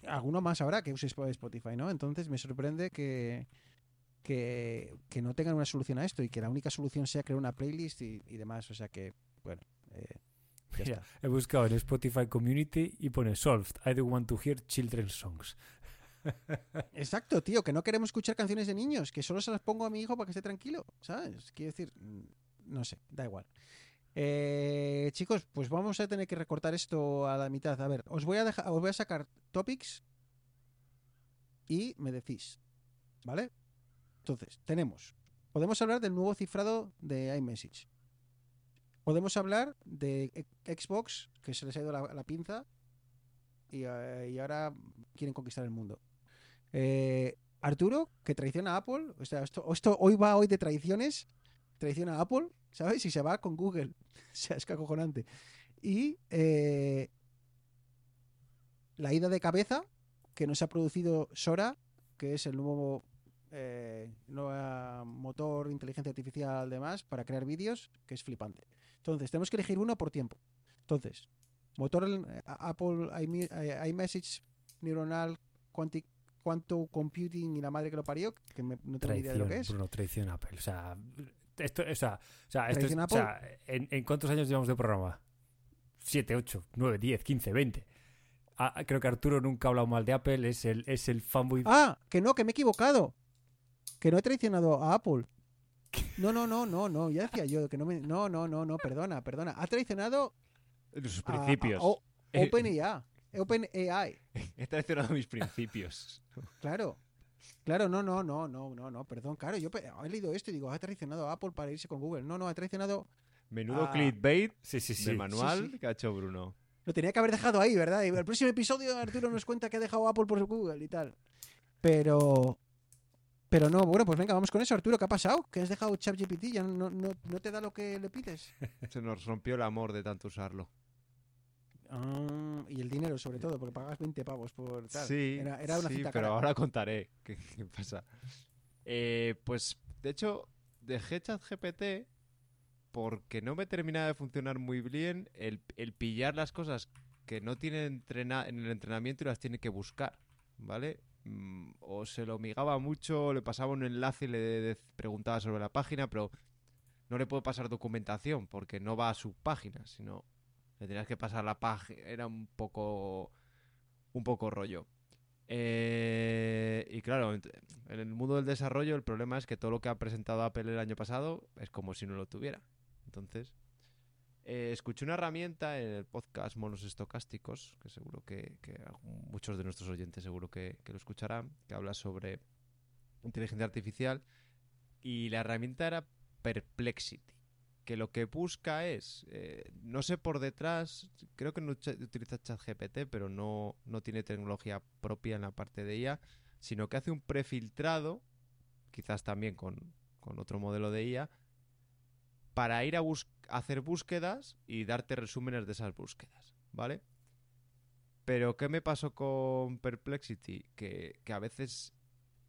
alguno más habrá que use Sp- Spotify, ¿no? Entonces me sorprende que, que, que no tengan una solución a esto y que la única solución sea crear una playlist y, y demás. O sea que, bueno, eh, ya Mira, está. he buscado en Spotify Community y pone Solved. I don't want to hear children's songs. Exacto, tío, que no queremos escuchar canciones de niños, que solo se las pongo a mi hijo para que esté tranquilo, ¿sabes? Quiero decir, mm, no sé, da igual. Eh, chicos, pues vamos a tener que recortar esto a la mitad. A ver, os voy a dejar, os voy a sacar topics y me decís, ¿vale? Entonces, tenemos, podemos hablar del nuevo cifrado de iMessage. Podemos hablar de Xbox, que se les ha ido la, la pinza y, eh, y ahora quieren conquistar el mundo. Eh, Arturo, que traiciona a Apple. O sea, esto, hoy va hoy de traiciones. Traiciona a Apple, ¿sabes? Y se va con Google. O sea, es que acojonante. Y eh, la ida de cabeza que nos ha producido Sora, que es el nuevo eh, nuevo motor de inteligencia artificial demás para crear vídeos, que es flipante. Entonces, tenemos que elegir uno por tiempo. Entonces, motor Apple iMe- iMessage neuronal quantic quantum computing y la madre que lo parió, que me- no tengo ni idea de lo Traición, que es. Bruno, traición Apple. O sea, esto, o sea, o sea, esto es- ¿Traición o sea, ¿en, en cuántos años llevamos de programa? 7, 8, 9, 10, 15, 20. Ah, creo que Arturo nunca ha hablado mal de Apple, es el, es el fanboy. Ah, que no, que me he equivocado. Que no he traicionado a Apple. No, no, no, no, no, ya decía yo que no me no, no, no, no, perdona, perdona. Ha traicionado Sus a- a- principios. o- OpenAI. He traicionado mis principios. Claro. Claro, no, no, no, no, no, no, perdón, claro, yo he leído esto y digo, ha traicionado a Apple para irse con Google. No, no, ha traicionado. Menudo Ah. clickbait Sí, sí, sí. de manual sí, sí. que ha hecho Bruno. Lo tenía que haber dejado ahí, ¿verdad? Y el próximo episodio Arturo nos cuenta que ha dejado Apple por Google y tal. Pero. Pero no, bueno, pues venga, vamos con eso, Arturo. ¿Qué ha pasado? ¿Que has dejado ChatGPT? ¿Ya no, no, no te da lo que le pides? Se nos rompió el amor de tanto usarlo. Ah, y el dinero, sobre todo, porque pagas 20 pavos por tal. Sí, Era, era una sí, cita pero cara. ahora contaré qué, qué pasa. Eh, pues, de hecho, dejé ChatGPT porque no me terminaba de funcionar muy bien el, el pillar las cosas que no tiene entrena en el entrenamiento y las tiene que buscar, ¿vale? Mm, o se lo migaba mucho, o le pasaba un enlace y le preguntaba sobre la página, pero no le puedo pasar documentación porque no va a su página, sino le tenías que pasar la página. Era un poco un poco rollo. Eh, y claro, en el mundo del desarrollo el problema es que todo lo que ha presentado Apple el año pasado es como si no lo tuviera. Entonces, eh, escuché una herramienta en el podcast Monos Estocásticos, que seguro que, muchos de nuestros oyentes seguro que, que lo escucharán, que habla sobre inteligencia artificial. Y la herramienta era Perplexity, que lo que busca es, eh, no sé por detrás, creo que no utiliza ChatGPT, pero no, no tiene tecnología propia en la parte de IA, sino que hace un prefiltrado, quizás también con, con otro modelo de IA, para ir a bus- hacer búsquedas y darte resúmenes de esas búsquedas, ¿vale? Pero ¿qué me pasó con Perplexity? Que, que a veces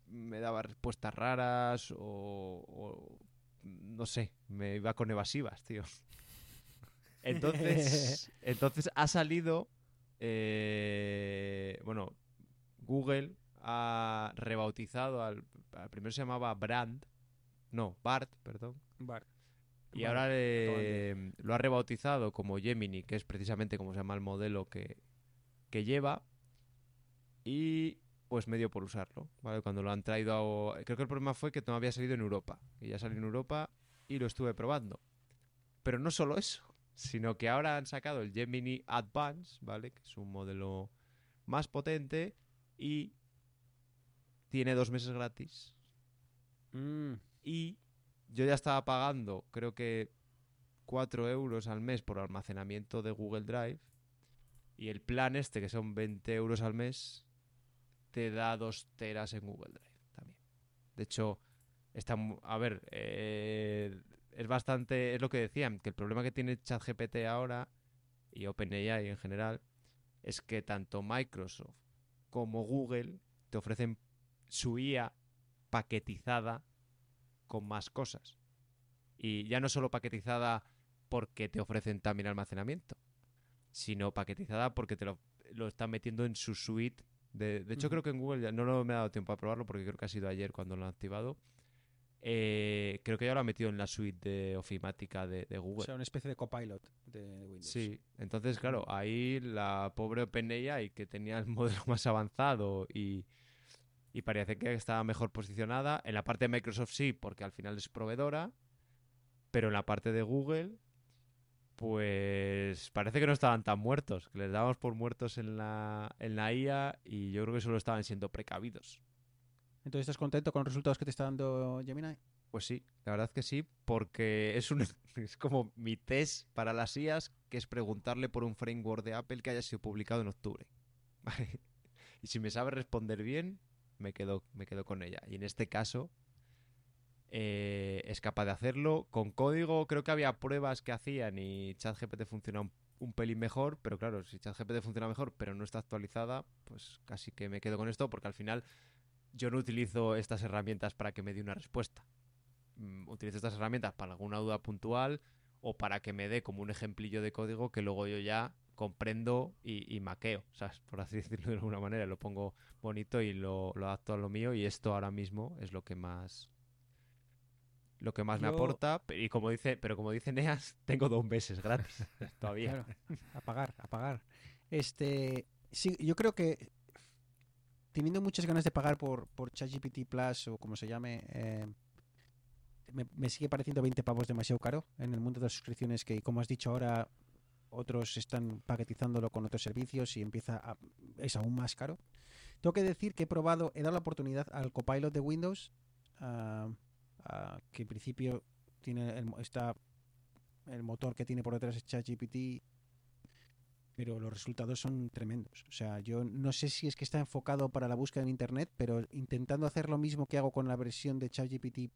me daba respuestas raras o, o no sé, me iba con evasivas, tío. Entonces, entonces ha salido, eh, bueno, Google ha rebautizado al, al primero se llamaba Brand, no, Bart, perdón, Vale. y ahora eh, lo ha rebautizado como Gemini, que es precisamente como se llama el modelo que, que lleva. Y pues medio por usarlo, ¿vale? Cuando lo han traído a... Creo que el problema fue que no había salido en Europa. Y ya salió en Europa y lo estuve probando. Pero no solo eso, sino que ahora han sacado el Gemini Advance, ¿vale? Que es un modelo más potente y tiene dos meses gratis. Mm, Y yo ya estaba pagando, creo que 4 euros al mes por almacenamiento de Google Drive. Y el plan este, que son 20 euros al mes, te da 2 teras en Google Drive también. De hecho, está, a ver, eh, es bastante, es lo que decían, que el problema que tiene ChatGPT ahora y OpenAI en general es que tanto Microsoft como Google te ofrecen su IA paquetizada con más cosas. Y ya no solo paquetizada porque te ofrecen también almacenamiento, sino paquetizada porque te lo, lo están metiendo en su suite. De, de hecho, creo que en Google ya no lo- me ha dado tiempo a probarlo porque creo que ha sido ayer cuando lo han activado. Eh, creo que ya lo ha metido en la suite de ofimática de, de o Google. sea, una especie de copilot de Windows. Sí, entonces, claro, ahí la pobre OpenAI que tenía el modelo más avanzado y, y parece que estaba mejor posicionada. En la parte de Microsoft sí, porque al final es proveedora, pero en la parte de Google, pues parece que no estaban tan muertos, que les dábamos por muertos en la, en la IA y yo creo que solo estaban siendo precavidos. Entonces, ¿estás contento con los resultados que te está dando Gemini? Pues sí, la verdad que sí, porque es un es como mi test para las IAs, que es preguntarle por un framework de Apple que haya sido publicado en octubre. ¿Vale? Y si me sabe responder bien, me quedo, me quedo con ella. Y en este caso, eh, es capaz de hacerlo. Con código, creo que había pruebas que hacían y ChatGPT funciona un, pelín mejor, pero claro, si ChatGPT funciona mejor, pero no está actualizada, pues casi que me quedo con esto, porque al final yo no utilizo estas herramientas para que me dé una respuesta mm, utilizo estas herramientas para alguna duda puntual o para que me dé como un ejemplillo de código que luego yo ya comprendo y, maqueo. Por así decirlo de alguna manera. Lo pongo bonito y lo adapto a lo mío y esto ahora mismo es lo que más lo que más me aporta y como dice pero como dice Neas tengo dos meses gratis todavía Claro, a pagar, a pagar. Este, sí, yo creo que teniendo muchas ganas de pagar por, por ChatGPT Plus o como se llame, eh, me, me sigue pareciendo 20 pavos demasiado caro en el mundo de las suscripciones que, como has dicho ahora, otros están paquetizándolo con otros servicios y empieza a, es aún más caro. Tengo que decir que he probado, he dado la oportunidad al Copilot de Windows, ah, que en principio tiene el, está el motor que tiene por detrás es ChatGPT, pero los resultados son tremendos. O sea, yo no sé si es que está enfocado para la búsqueda en Internet, pero intentando hacer lo mismo que hago con la versión de ChatGPT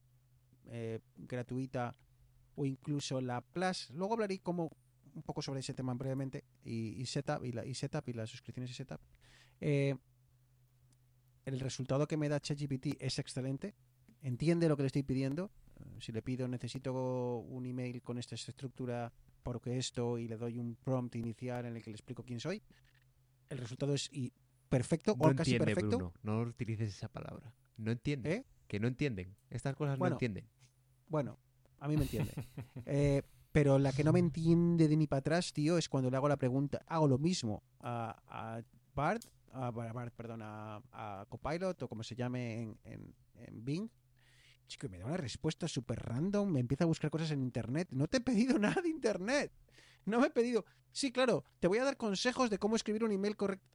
eh, gratuita o incluso la Plus. Luego hablaré como un poco sobre ese tema brevemente y, y setup y, la, y setup y las suscripciones y setup. Eh, el resultado que me da ChatGPT es excelente. Entiende lo que le estoy pidiendo. Eh, Si le pido necesito un email con esta estructura porque esto y le doy un prompt inicial en el que le explico quién soy, el resultado es y perfecto no o casi perfecto. Bruno no utilices esa palabra no entiende ¿Eh? que no entienden estas cosas Bueno, no entienden Bueno, a mí me entiende. Eh, pero la que no me entiende de ni para atrás, tío, es cuando le hago la pregunta, hago lo mismo a, a Bart a, Bard- Bard, perdón, a, a Copilot o como se llame en, en, en Bing. Chico, me da una respuesta súper random, me empieza a buscar cosas en internet. No te he pedido nada de internet. No me he pedido. Sí, claro, te voy a dar consejos de cómo escribir un email correcto.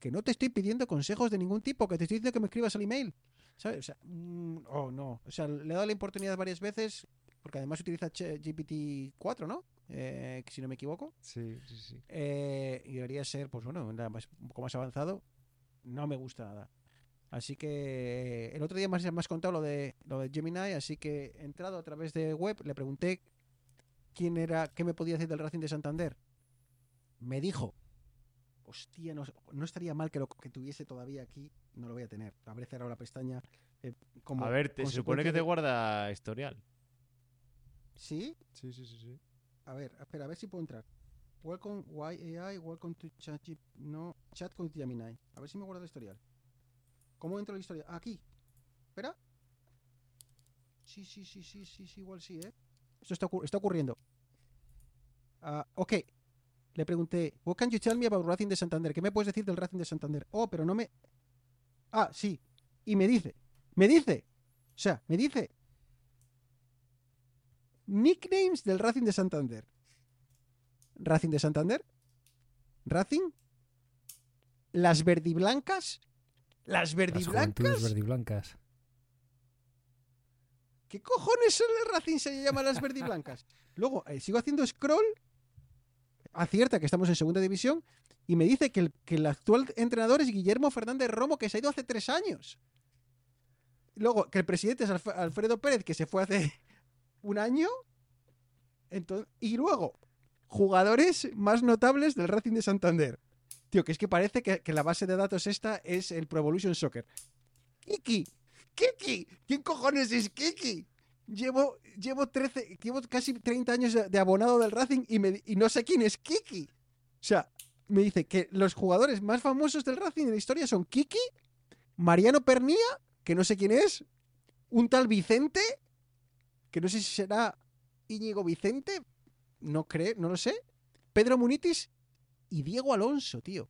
Que no te estoy pidiendo consejos de ningún tipo, que te estoy diciendo que me escribas el email. ¿Sabes? O sea, mm, oh, no. O sea, le he dado la oportunidad varias veces, porque además utiliza Ch- GPT-4, ¿no? Eh, si no me equivoco. Sí, sí, sí. Eh, y debería ser, pues bueno, nada más- un poco más avanzado. No me gusta nada. Así que el otro día más me has contado lo de, lo de Gemini, así que he entrado a través de web, le pregunté quién era, qué me podía decir del Racing de Santander. Me dijo, hostia, no, no estaría mal que lo que tuviese todavía aquí, no lo voy a tener. Habré cerrado la pestaña. eh, como A ver, te- se supone que te guarda historial. ¿Sí? Sí, sí, sí, sí. A ver, espera, a ver si puedo entrar. Welcome YAI, welcome to chat, no, chat con Gemini. A ver si me guarda el historial. ¿Cómo entro el historial? Ah, Aquí. Espera. Sí, sí, sí, sí, sí, sí, igual sí, ¿eh? Esto está, ocur- está ocurriendo. Ah, ok. Le pregunté, what can you tell me about Racing de Santander? ¿Qué me puedes decir del Racing de Santander? Oh, pero no me... Ah, sí. Y me dice, me dice, o sea, me dice nicknames del Racing de Santander. Racing de Santander. Racing. Las verdiblancas. Las Las verdiblancas. ¿Qué cojones son el Racing se llama las verdiblancas? Luego eh, sigo haciendo scroll. Acierta que estamos en segunda división. Y me dice que el, que el actual entrenador es Guillermo Fernández Romo, que se ha ido hace tres años. Luego, que el presidente es Alf- Alfredo Pérez, que se fue hace un año. Entonces, y luego, jugadores más notables del Racing de Santander. Tío, que es que parece que, la base de datos esta es el Pro Evolution Soccer. Kiki, Kiki, ¿quién cojones es Kiki? Llevo, llevo 13, llevo casi 30 años de, abonado del Racing y no sé quién es Kiki. O sea, me dice que los jugadores más famosos del Racing en la historia son Kiki, Mariano Pernía, que no sé quién es, un tal Vicente, que no sé si será Íñigo Vicente, no creo, no lo sé, Pedro Munitis y Diego Alonso, tío.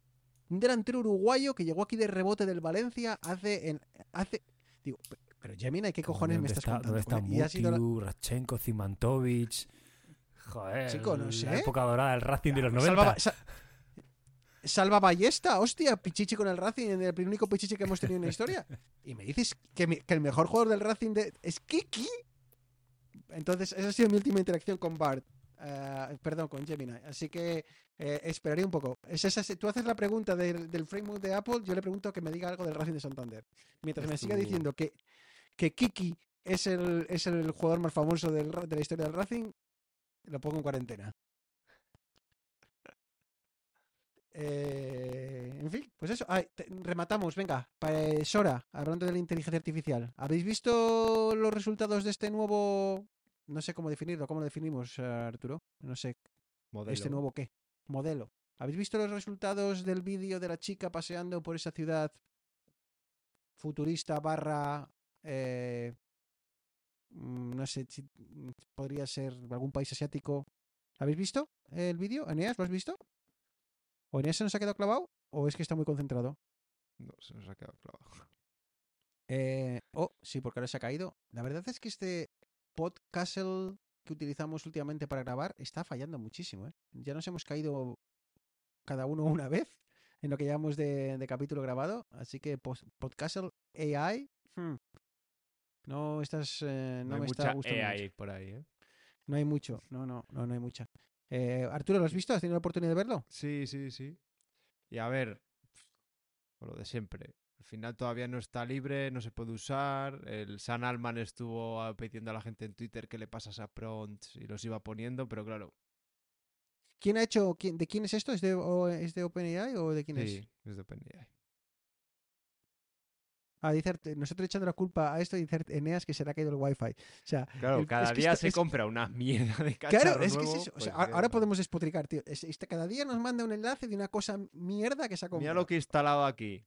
Un delantero uruguayo que llegó aquí de rebote del Valencia hace... En, hace digo, pe- pero Gemini, ¿qué cojones me ¿Dónde estás está, contando? ¿Dónde está sido la- Mutiu, Radchenko, Zimantovic? Joder, Chico, no la sé. época dorada del Racing de los 90. Salva, Sa- Salva Ballesta, hostia, Pichichi con el Racing, el único Pichichi que hemos tenido en la historia. Y me dices que, que el mejor jugador del Racing de, es Kiki. Entonces, esa ha sido mi última interacción con Bart. Eh, perdón, con Gemini. Así que eh, esperaré un poco. Es esa, tú haces la pregunta del, del framework de Apple, yo le pregunto que me diga algo del Racing de Santander. Mientras me siga diciendo que, que Kiki es el, es el jugador más famoso del de la historia del Racing, lo pongo en cuarentena. Eh, en fin, pues eso. Te- rematamos, venga. Eh, Sora, hablando de la inteligencia artificial. ¿Habéis visto los resultados de este nuevo... No sé cómo definirlo, ¿cómo lo definimos, eh, Arturo? No sé, Modelo. ¿este nuevo qué? Modelo. ¿Habéis visto los resultados del vídeo de la chica paseando por esa ciudad futurista barra... eh, mm, no sé si podría ser algún país asiático. ¿Habéis visto el vídeo? Eneas, ¿lo has visto? ¿O Eneas se nos ha quedado clavado? ¿O es que está muy concentrado? No, se nos ha quedado clavado. Eh, oh, sí, porque ahora se ha caído. La verdad es que este podcastle que utilizamos últimamente para grabar está fallando muchísimo. ¿eh? Ya nos hemos caído cada uno una vez en lo que llevamos de, de capítulo grabado. Así que podcastle AI. hmm, No estás. eh, no, No, hay me mucha está gustando. mucho. Por ahí, ¿eh? No hay mucho. No, no, no, no hay mucha. Arturo, ¿lo has visto? ¿Has tenido la oportunidad de verlo? Sí, sí, sí. Y a ver, con lo de siempre. Al final todavía no está libre, no se puede usar. El San Alman estuvo pidiendo a la gente en Twitter que le pasas a prompts y los iba poniendo, pero claro, ¿Quién ha hecho? quién- ¿De quién es esto? ¿Es de, o- ¿es de OpenAI o de quién es? sí, es de OpenAI. Ah, dice nosotros echando la culpa a esto dice Eneas que se le ha caído el wifi. O sea, Claro, El- cada es que día esto- se es- compra una mierda de cacharro claro, es que es. O pues sea, ahora podemos despotricar, tío. Es- este, cada día nos manda un enlace de una cosa mierda que se ha comprado. Mira lo que he instalado aquí.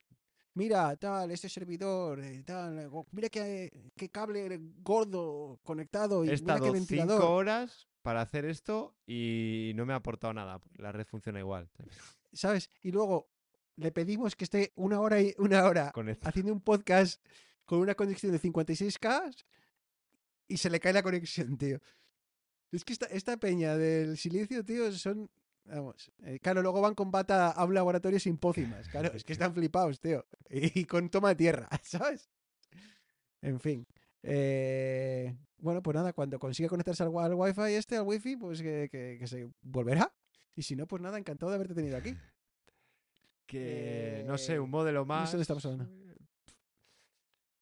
Mira, tal, este servidor, eh, tal, mira qué, qué cable gordo conectado y He mira qué ventilador. cinco horas para hacer esto y no me ha aportado nada. La red funciona igual. ¿Sabes? Y luego le pedimos que esté una hora y una hora Conecta. haciendo un podcast con una conexión de 56K y se le cae la conexión, tío. Es que esta, esta peña del silicio, tío, son. Vamos. eh, claro, luego van con bata a un laboratorio sin pócimas. Claro, es que están flipados, tío. Y, con toma de tierra, ¿sabes? En fin. eh, bueno, pues nada, cuando consiga conectarse al, al wifi este, al wifi, pues que, que- que se volverá. Y si no, pues nada, encantado de haberte tenido aquí. Que, no sé, Eh, un modelo no sé más. dónde estamos hablando.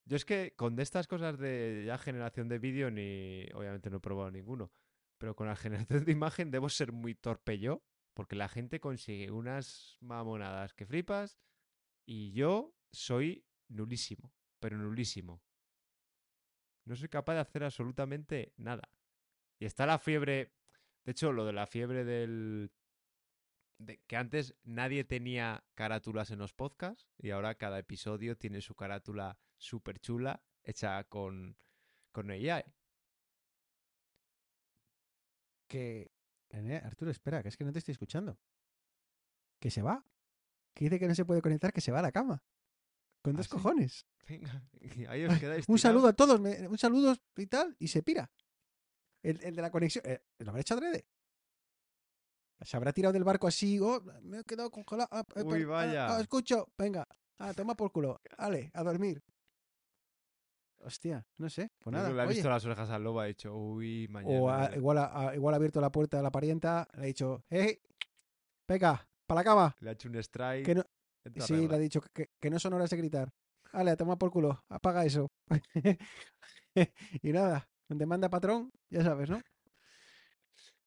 Yo es que con de estas cosas de ya generación de vídeo, ni obviamente no he probado ninguno, pero con la generación de imagen debo ser muy torpe yo, porque la gente consigue unas mamonadas que flipas y yo soy nulísimo, pero nulísimo. No soy capaz de hacer absolutamente nada. Y está la fiebre, de hecho, lo de la fiebre del... De que antes nadie tenía carátulas en los podcasts y ahora cada episodio tiene su carátula súper chula hecha con, con AI. Que. Arturo, espera, que es que no te estoy escuchando. Que se va. Que dice que no se puede conectar, que se va a la cama. Con ¿Ah, dos sí? cojones. Venga, y ahí os quedáis. Un saludo a todos, me- un saludo y tal, y se pira. El, el de la conexión. eh, ¿Lo habrá hecho adrede? Se habrá tirado del barco así. Oh, me he quedado congelado. ah, eh, Uy, ah, vaya. ah, escucho. Venga. Ah, toma por culo. Vale, a dormir. Hostia, no sé. Pues nada. le ha visto las orejas al lobo ha dicho, uy, mañana. O igual, igual ha abierto la puerta a la parienta, le ha dicho, hey, venga, para la cama. Le ha hecho un strike. Que no, sí, le ha dicho que, que- que no son horas de gritar. Vale, a tomar por culo, apaga eso. y nada, donde manda patrón, ya sabes, ¿no?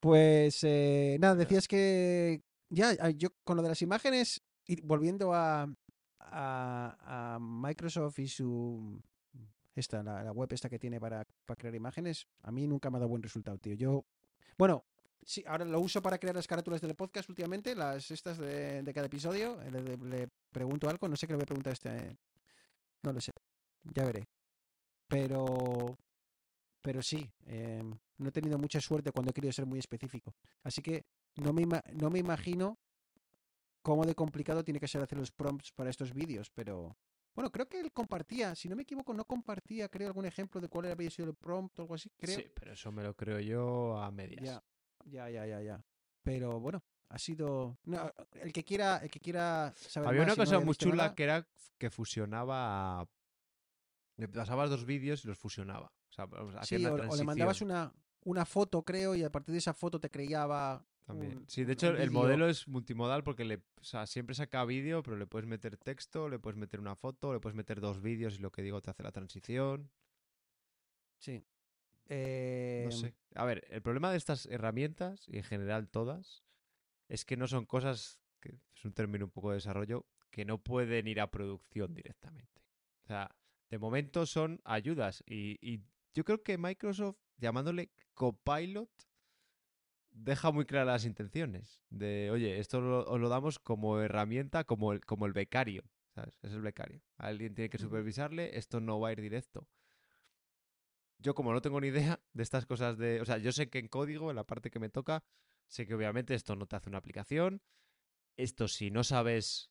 Pues eh, nada, decías que ya, yo con lo de las imágenes, y volviendo a, a, a Microsoft y su esta, la, la web esta que tiene para, para crear imágenes, a mí nunca me ha dado buen resultado, tío. Yo, bueno, sí, ahora lo uso para crear las carátulas del podcast últimamente, las estas de, de cada episodio. eh, Le, pregunto algo, no sé qué le voy a preguntar a este. No lo sé, ya veré. Pero, pero sí, eh, no he tenido mucha suerte cuando he querido ser muy específico. Así que no me, no me imagino cómo de complicado tiene que ser hacer los prompts para estos vídeos, pero bueno, creo que él compartía, si no me equivoco, no compartía, creo, algún ejemplo de cuál había sido el prompt o algo así, creo. Sí, pero eso me lo creo yo a medias. Ya, ya, ya, ya, ya. Pero bueno, ha sido. no, el que quiera, el que quiera saber Había más una no cosa muy chula nada, que era que fusionaba. Le pasabas dos vídeos y los fusionaba. O sea, vamos, hacía Sí, una o, o le mandabas una, una foto, creo, y a partir de esa foto te creaba. También. Sí, de hecho, el modelo es multimodal porque le, o sea, siempre saca vídeo, pero le puedes meter texto, le puedes meter una foto, le puedes meter dos vídeos y lo que digo te hace la transición. Sí. Eh, No sé. A ver, el problema de estas herramientas, y en general todas, es que no son cosas, que es un término un poco de desarrollo, que no pueden ir a producción directamente. O sea, de momento son ayudas. Y, y yo creo que Microsoft, llamándole Copilot, deja muy claras las intenciones. De, oye, esto lo, os lo damos como herramienta, como el, como el becario. ¿Sabes? Es el becario. Alguien tiene que supervisarle, esto no va a ir directo. Yo como no tengo ni idea de estas cosas de... O sea, yo sé que en código, en la parte que me toca, sé que obviamente esto no te hace una aplicación. Esto si no sabes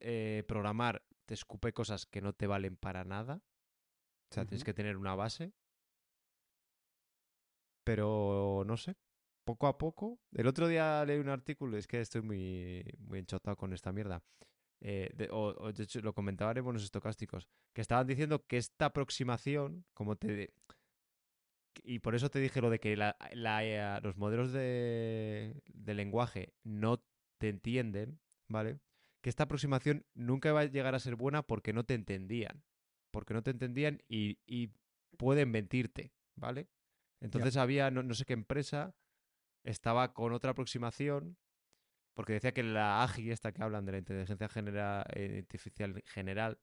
eh, programar, te escupe cosas que no te valen para nada. O sea, tienes que tener una base. Pero no sé. Poco a poco. El otro día leí un artículo, es que estoy muy, muy enchotado con esta mierda. eh, de- o, o de hecho lo comentaba en bonos estocásticos. Que estaban diciendo que esta aproximación, como te. Y por eso te dije lo de que la- la, eh, los modelos de, de lenguaje no te entienden, ¿vale? Que esta aproximación nunca va a llegar a ser buena porque no te entendían. Porque no te entendían y, y pueden mentirte, ¿vale? Entonces había, no, no sé qué empresa, estaba con otra aproximación, porque decía que la AGI, esta que hablan de la inteligencia genera- eh, artificial general,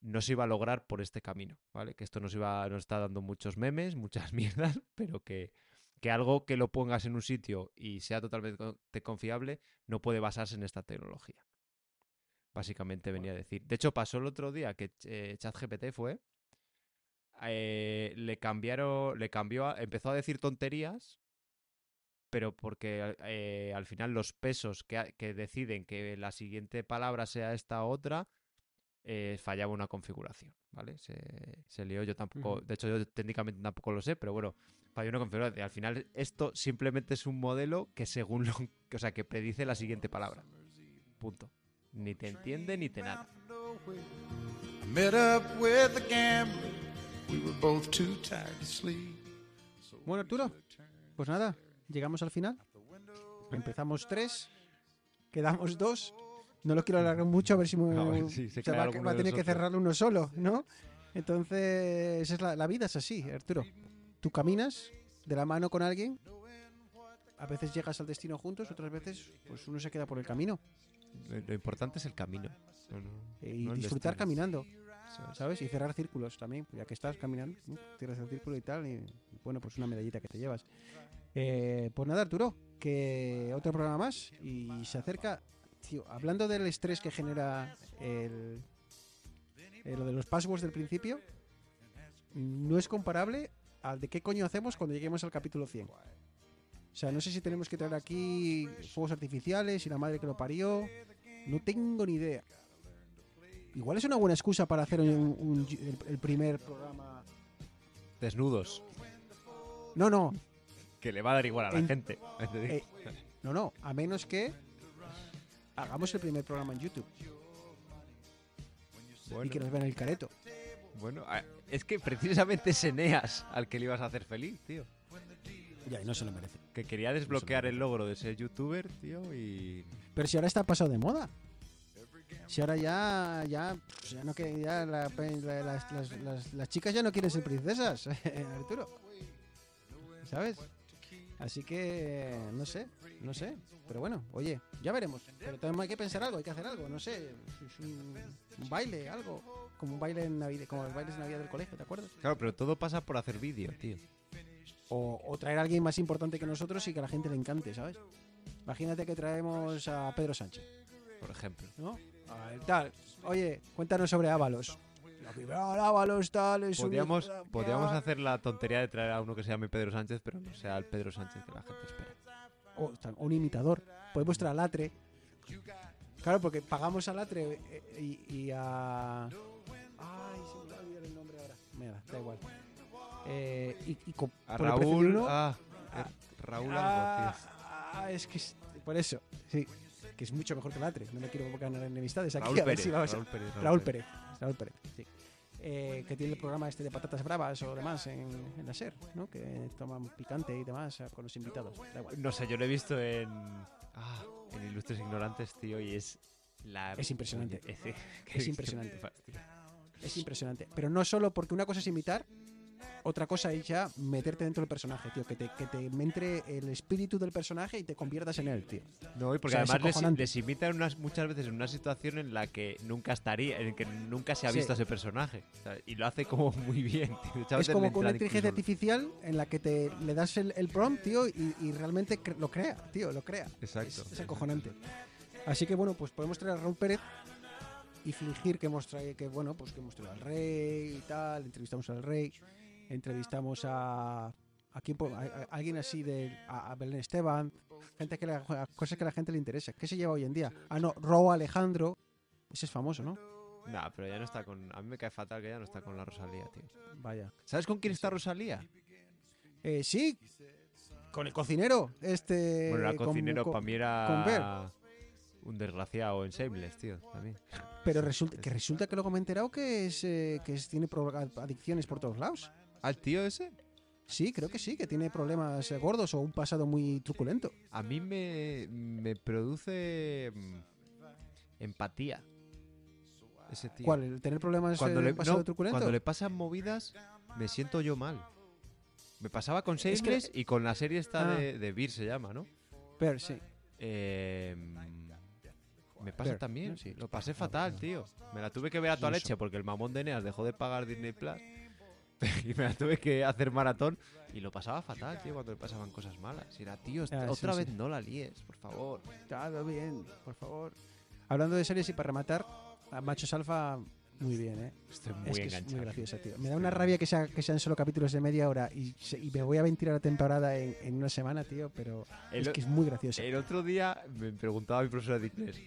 no se iba a lograr por este camino, ¿vale? Que esto nos iba, nos está dando muchos memes, muchas mierdas, pero que, que algo que lo pongas en un sitio y sea totalmente con- te confiable no puede basarse en esta tecnología. Básicamente venía a decir. De hecho, pasó el otro día que eh, ChatGPT fue. eh, le cambiaron. Le cambió. a- empezó a decir tonterías. Pero porque eh, al final los pesos que, ha- que deciden que la siguiente palabra sea esta otra, eh, fallaba una configuración, ¿vale? Se, se lió, yo tampoco, de hecho yo técnicamente tampoco lo sé, pero bueno, falló una configuración. Al final esto simplemente es un modelo que según lo, o sea, que predice la siguiente palabra. Punto. Ni te entiende ni te nada. I met up with a gambler. We were both too tired to sleep. Bueno, Arturo, pues nada, llegamos al final. Empezamos tres, quedamos dos. No lo quiero alargar mucho, a ver si me- A ver si se va, a- va tener que cerrar uno solo, ¿no? Entonces, es la, la vida es así, Arturo. Tú caminas de la mano con alguien, a veces llegas al destino juntos, otras veces pues uno se queda por el camino. Lo, lo importante es el camino. no- no- y no disfrutar caminando. ¿Sabes? Y cerrar círculos también, ya que estás caminando, cierras el círculo y tal, y bueno, pues una medallita que te llevas. Eh, pues nada, Arturo, que otro programa más y se acerca, tío, hablando del estrés que genera el, eh, lo de los passwords del principio, no es comparable al de qué coño hacemos cuando lleguemos al capítulo 100. O sea, no sé si tenemos que traer aquí fuegos artificiales y la madre que lo parió. No tengo ni idea. Igual es una buena excusa para hacer un- un- el, el primer programa. Desnudos. No, no, Que le va a dar igual a la En- gente. eh, no, no. A menos que hagamos el primer programa en YouTube y bueno, que nos vean el careto. bueno, es que precisamente es Eneas al que le ibas a hacer feliz, tío. Ya, y no se lo merece. Que quería desbloquear el logro de ser youtuber, tío, y... Pero si ahora está pasado de moda. Si ahora ya, ya, pues ya no que ya la la- las, las- las- las chicas ya no quieren ser princesas, Arturo. ¿Sabes? Así que no sé, no sé. Pero bueno, oye, ya veremos. Pero también hay que pensar algo, hay que hacer algo, no sé. Un, un baile, algo. Como un baile en Navidad, como los bailes de Navidad del colegio, ¿te acuerdas? Claro, pero todo pasa por hacer vídeo, tío. O, o traer a alguien más importante que nosotros y que a la gente le encante, ¿sabes? Imagínate que traemos a Pedro Sánchez. Por ejemplo. ¿no? Tal. Oye, cuéntanos sobre Ábalos. La primera Ábalos, tal, es un Podríamos, podríamos tal. hacer la tontería de traer a uno que se llame Pedro Sánchez, pero no sea el Pedro Sánchez que la gente espera. O, un imitador. Podemos traer a Latre. Claro, porque pagamos a Latre eh, y, y a. Ay, se me va a olvidar el nombre ahora. Mira, da igual. Eh, y, y con- A por Raúl... Ah, eh, Raúl algo, ah, es que es, por eso, sí. Que es mucho mejor que Latre. No me quiero ganar enemistades aquí. Raúl a ver Pérez, si vamos a- Raúl Pérez, Raúl Pérez. Raúl Pérez, sí. Eh, que tiene el programa este de patatas bravas o demás en, en la SER, ¿no? Que toman picante y demás eh, con los invitados. Da igual. No sé, yo lo he visto en. Ah, en Ilustres Ignorantes, tío, y es. La... Es impresionante. Es, Es impresionante. Es impresionante. Pero no solo porque una cosa es imitar, otra cosa es ya meterte dentro del personaje, tío. Que te, que te entre el espíritu del personaje y te conviertas en él, tío. No, y porque O sea, es además les, les unas, muchas veces en una situación en la que nunca estaría, en que nunca se ha Sí. visto a ese personaje. Y lo hace como muy bien. tío. Es como con una inteligencia artificial en la que te le das el, el prompt, tío, y, y realmente cre- lo crea, tío, lo crea. Exacto. Es, es acojonante. Así que bueno, pues podemos traer a Raúl Pérez y fingir que hemos traído, que bueno, pues que hemos traído al rey y tal, entrevistamos al rey, entrevistamos a a, quién po- a- a alguien así de a, Belén Esteban, gente que cosas que a la gente le interesa. ¿Qué se lleva hoy en día? Ah, no, Ro Alejandro, ese es famoso, ¿no? Nah, pero ya no está con. A mí me cae fatal que ya no está con la Rosalía, tío. Vaya. ¿Sabes con quién está Rosalía? Eh, sí, con el cocinero, este bueno, el cocinero para mí era. con. Un desgraciado en Shameless, tío. También. Pero resulta que resulta que luego me he enterado que es eh, que es- tiene adicciones por todos lados. ¿Al tío ese? Sí, creo que sí, que tiene problemas gordos o un pasado muy truculento. A mí me, me produce mm, empatía. Ese tío. ¿Cuál? ¿El tener problemas Cuando eh, le, pasado no, truculento? cuando le pasan movidas, me siento yo mal. Me pasaba con Es que- y con la serie esta Ah. de, de Beer se llama, ¿no? Pero sí. Eh, me pasa también, ¿no? sí. Lo pasé fatal, tío. Me la tuve que ver a toda leche porque el mamón de Eneas dejó de pagar Disney Plus. Y me la tuve que hacer maratón. Y lo pasaba fatal, tío, cuando le pasaban cosas malas. Y era, tío, Ah, otra sí. vez no la líes, por favor. Todo bien, por favor. Hablando de series y para rematar, a Machos Alfa muy bien, ¿eh? Estoy muy es que es muy graciosa, tío. Me da una rabia que, sea, que sean solo capítulos de media hora y, se- y me voy a ventilar la temporada en, en una semana, tío, pero El, es que es muy graciosa. el otro día me preguntaba mi profesora de inglés.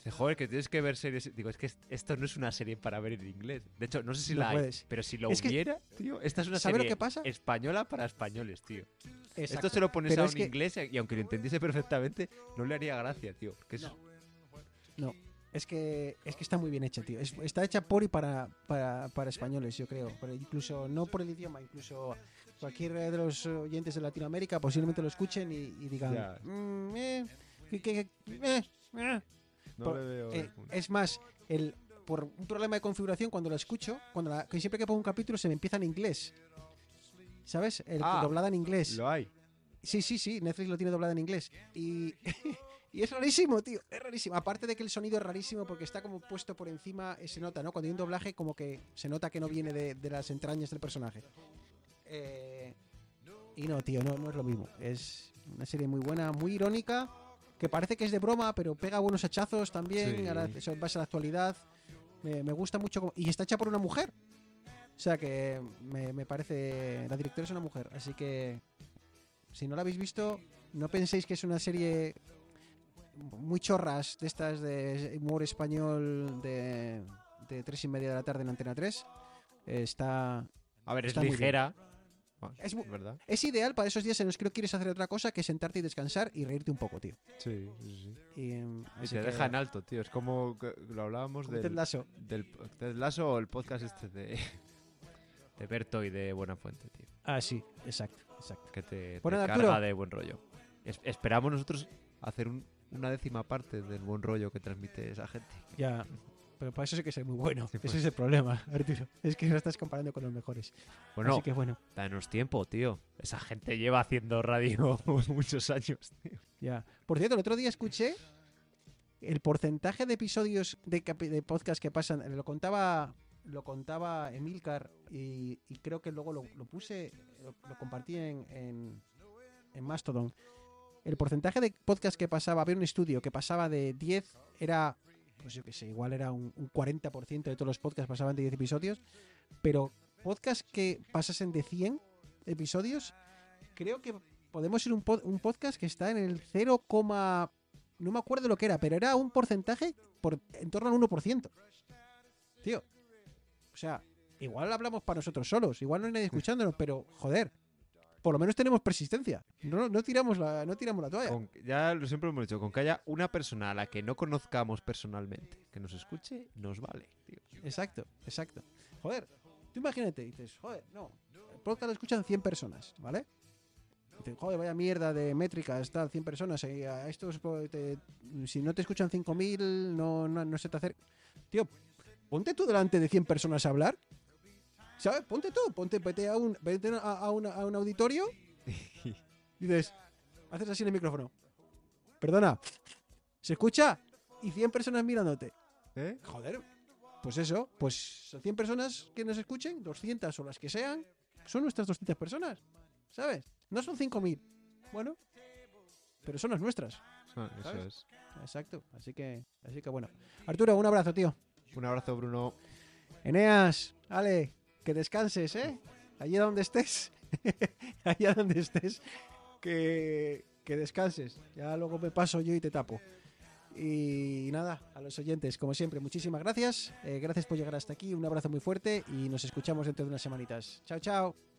Dice, joder, que tienes que ver series. Digo, es que est- esto no es una serie para ver en inglés. De hecho, no sé si No la hay, puedes. pero si lo Es que- hubiera, tío, esta es una ¿Sabe lo serie que pasa? española para españoles, tío. Exacto. Esto se lo pones Pero a un que- inglés y aunque lo entendiese perfectamente, no le haría gracia, tío. porque es- No. Es que, es que está muy bien hecha, tío. Es- está hecha por y para, para, para españoles, yo creo. Pero incluso, no por el idioma, incluso cualquier de los oyentes de Latinoamérica posiblemente lo escuchen y, y digan... Ya. "Mm, eh, que- que- eh, eh". No por- le veo Eh, el punto. es más, el, por un problema de configuración, cuando lo escucho, cuando la- que siempre que pongo un capítulo se me empieza en inglés. ¿Sabes? El, Ah, doblada en inglés. Lo hay. Sí, sí, sí, Netflix lo tiene doblado en inglés. Y, y es rarísimo, tío, es rarísimo. Aparte de que el sonido es rarísimo porque está como puesto por encima, eh, se nota, ¿no? Cuando hay un doblaje como que se nota que no viene de, de las entrañas del personaje. Eh, y no, tío, no, no es lo mismo. Es una serie muy buena, muy irónica, que parece que es de broma, pero pega buenos hachazos también, Sí. a la- eso en base a la actualidad. Me, me gusta mucho. como- y está hecha por una mujer. O sea que me, me parece... La directora es una mujer, así que si no la habéis visto, no penséis que es una serie muy chorras de estas de humor español de, de tres y media de la tarde en Antena 3. Eh, Está, A ver, es bien. Ah, Es verdad. es ideal para esos días en los que no quieres hacer otra cosa que sentarte y descansar y reírte un poco, tío. Sí, sí, sí. Y, Y así te que- deja en alto, tío. Es como que lo hablábamos como Ted del, Lasso. del Ted Lasso o el podcast este de, de Berto y de Buenafuente, tío. Ah, sí, exacto, exacto. Que te, te Bueno, carga Arturo. de buen rollo. Es- esperamos nosotros hacer un- una décima parte del buen rollo que transmite esa gente. Ya. Pero para eso sí que es muy bueno. Sí, Ese pues. es el problema, Arturo. Es que lo estás comparando con los mejores. Bueno, Así que bueno, danos tiempo, tío. Esa gente lleva haciendo radio muchos años, tío. ya. Por cierto, el otro día escuché el porcentaje de episodios de, de podcast que pasan. Lo contaba lo contaba Emilcar y, y creo que luego lo, lo puse, lo, lo compartí en, en, en Mastodon. El porcentaje de podcast que pasaba, había un estudio que pasaba de 10, era, pues yo qué sé, igual era un, un 40% de todos los podcasts pasaban de 10 episodios, pero podcasts que pasasen de 100 episodios, creo que podemos ir un, pod- un podcast que está en el 0, no me acuerdo lo que era, pero era un porcentaje por, en torno al 1%. Tío, o sea, igual hablamos para nosotros solos, igual no hay nadie escuchándonos, pero joder, por lo menos tenemos persistencia. No, no tiramos la, no tiramos la toalla. Con- ya lo siempre hemos dicho, con que haya una persona a la que no conozcamos personalmente que nos escuche, nos vale, tío. Exacto, exacto. Joder, tú imagínate, dices, joder, no, el podcast lo escuchan 100 personas, ¿vale? Dices, joder, vaya mierda de métricas, tal, 100 personas. y a estos, pues, te- si no te escuchan 5.000, no, no, no se te acerca. Tío, ponte tú delante de 100 personas a hablar. ¿Sabes? Ponte tú, ponte, vete a un, vete a, a una- a un auditorio. dices, haces así en el micrófono. Perdona, ¿se escucha? Y 100 personas mirándote. ¿Eh? Joder, pues eso, pues 100 personas que nos escuchen, 200 o las que sean, son nuestras 200 personas, ¿sabes? No son 5.000. Bueno, pero son las nuestras. Ah, Eso ¿Sabes? es. Exacto, así que, así que bueno. Arturo, un abrazo, tío. Un abrazo, Bruno. Eneas, Ale, que descanses, ¿eh? Allí donde estés, allá donde estés, que, que descanses. Ya luego me paso yo y te tapo. Y nada, a los oyentes, como siempre, muchísimas gracias. Eh, gracias por llegar hasta aquí. Un abrazo muy fuerte y nos escuchamos dentro de unas semanitas. Chao, chao.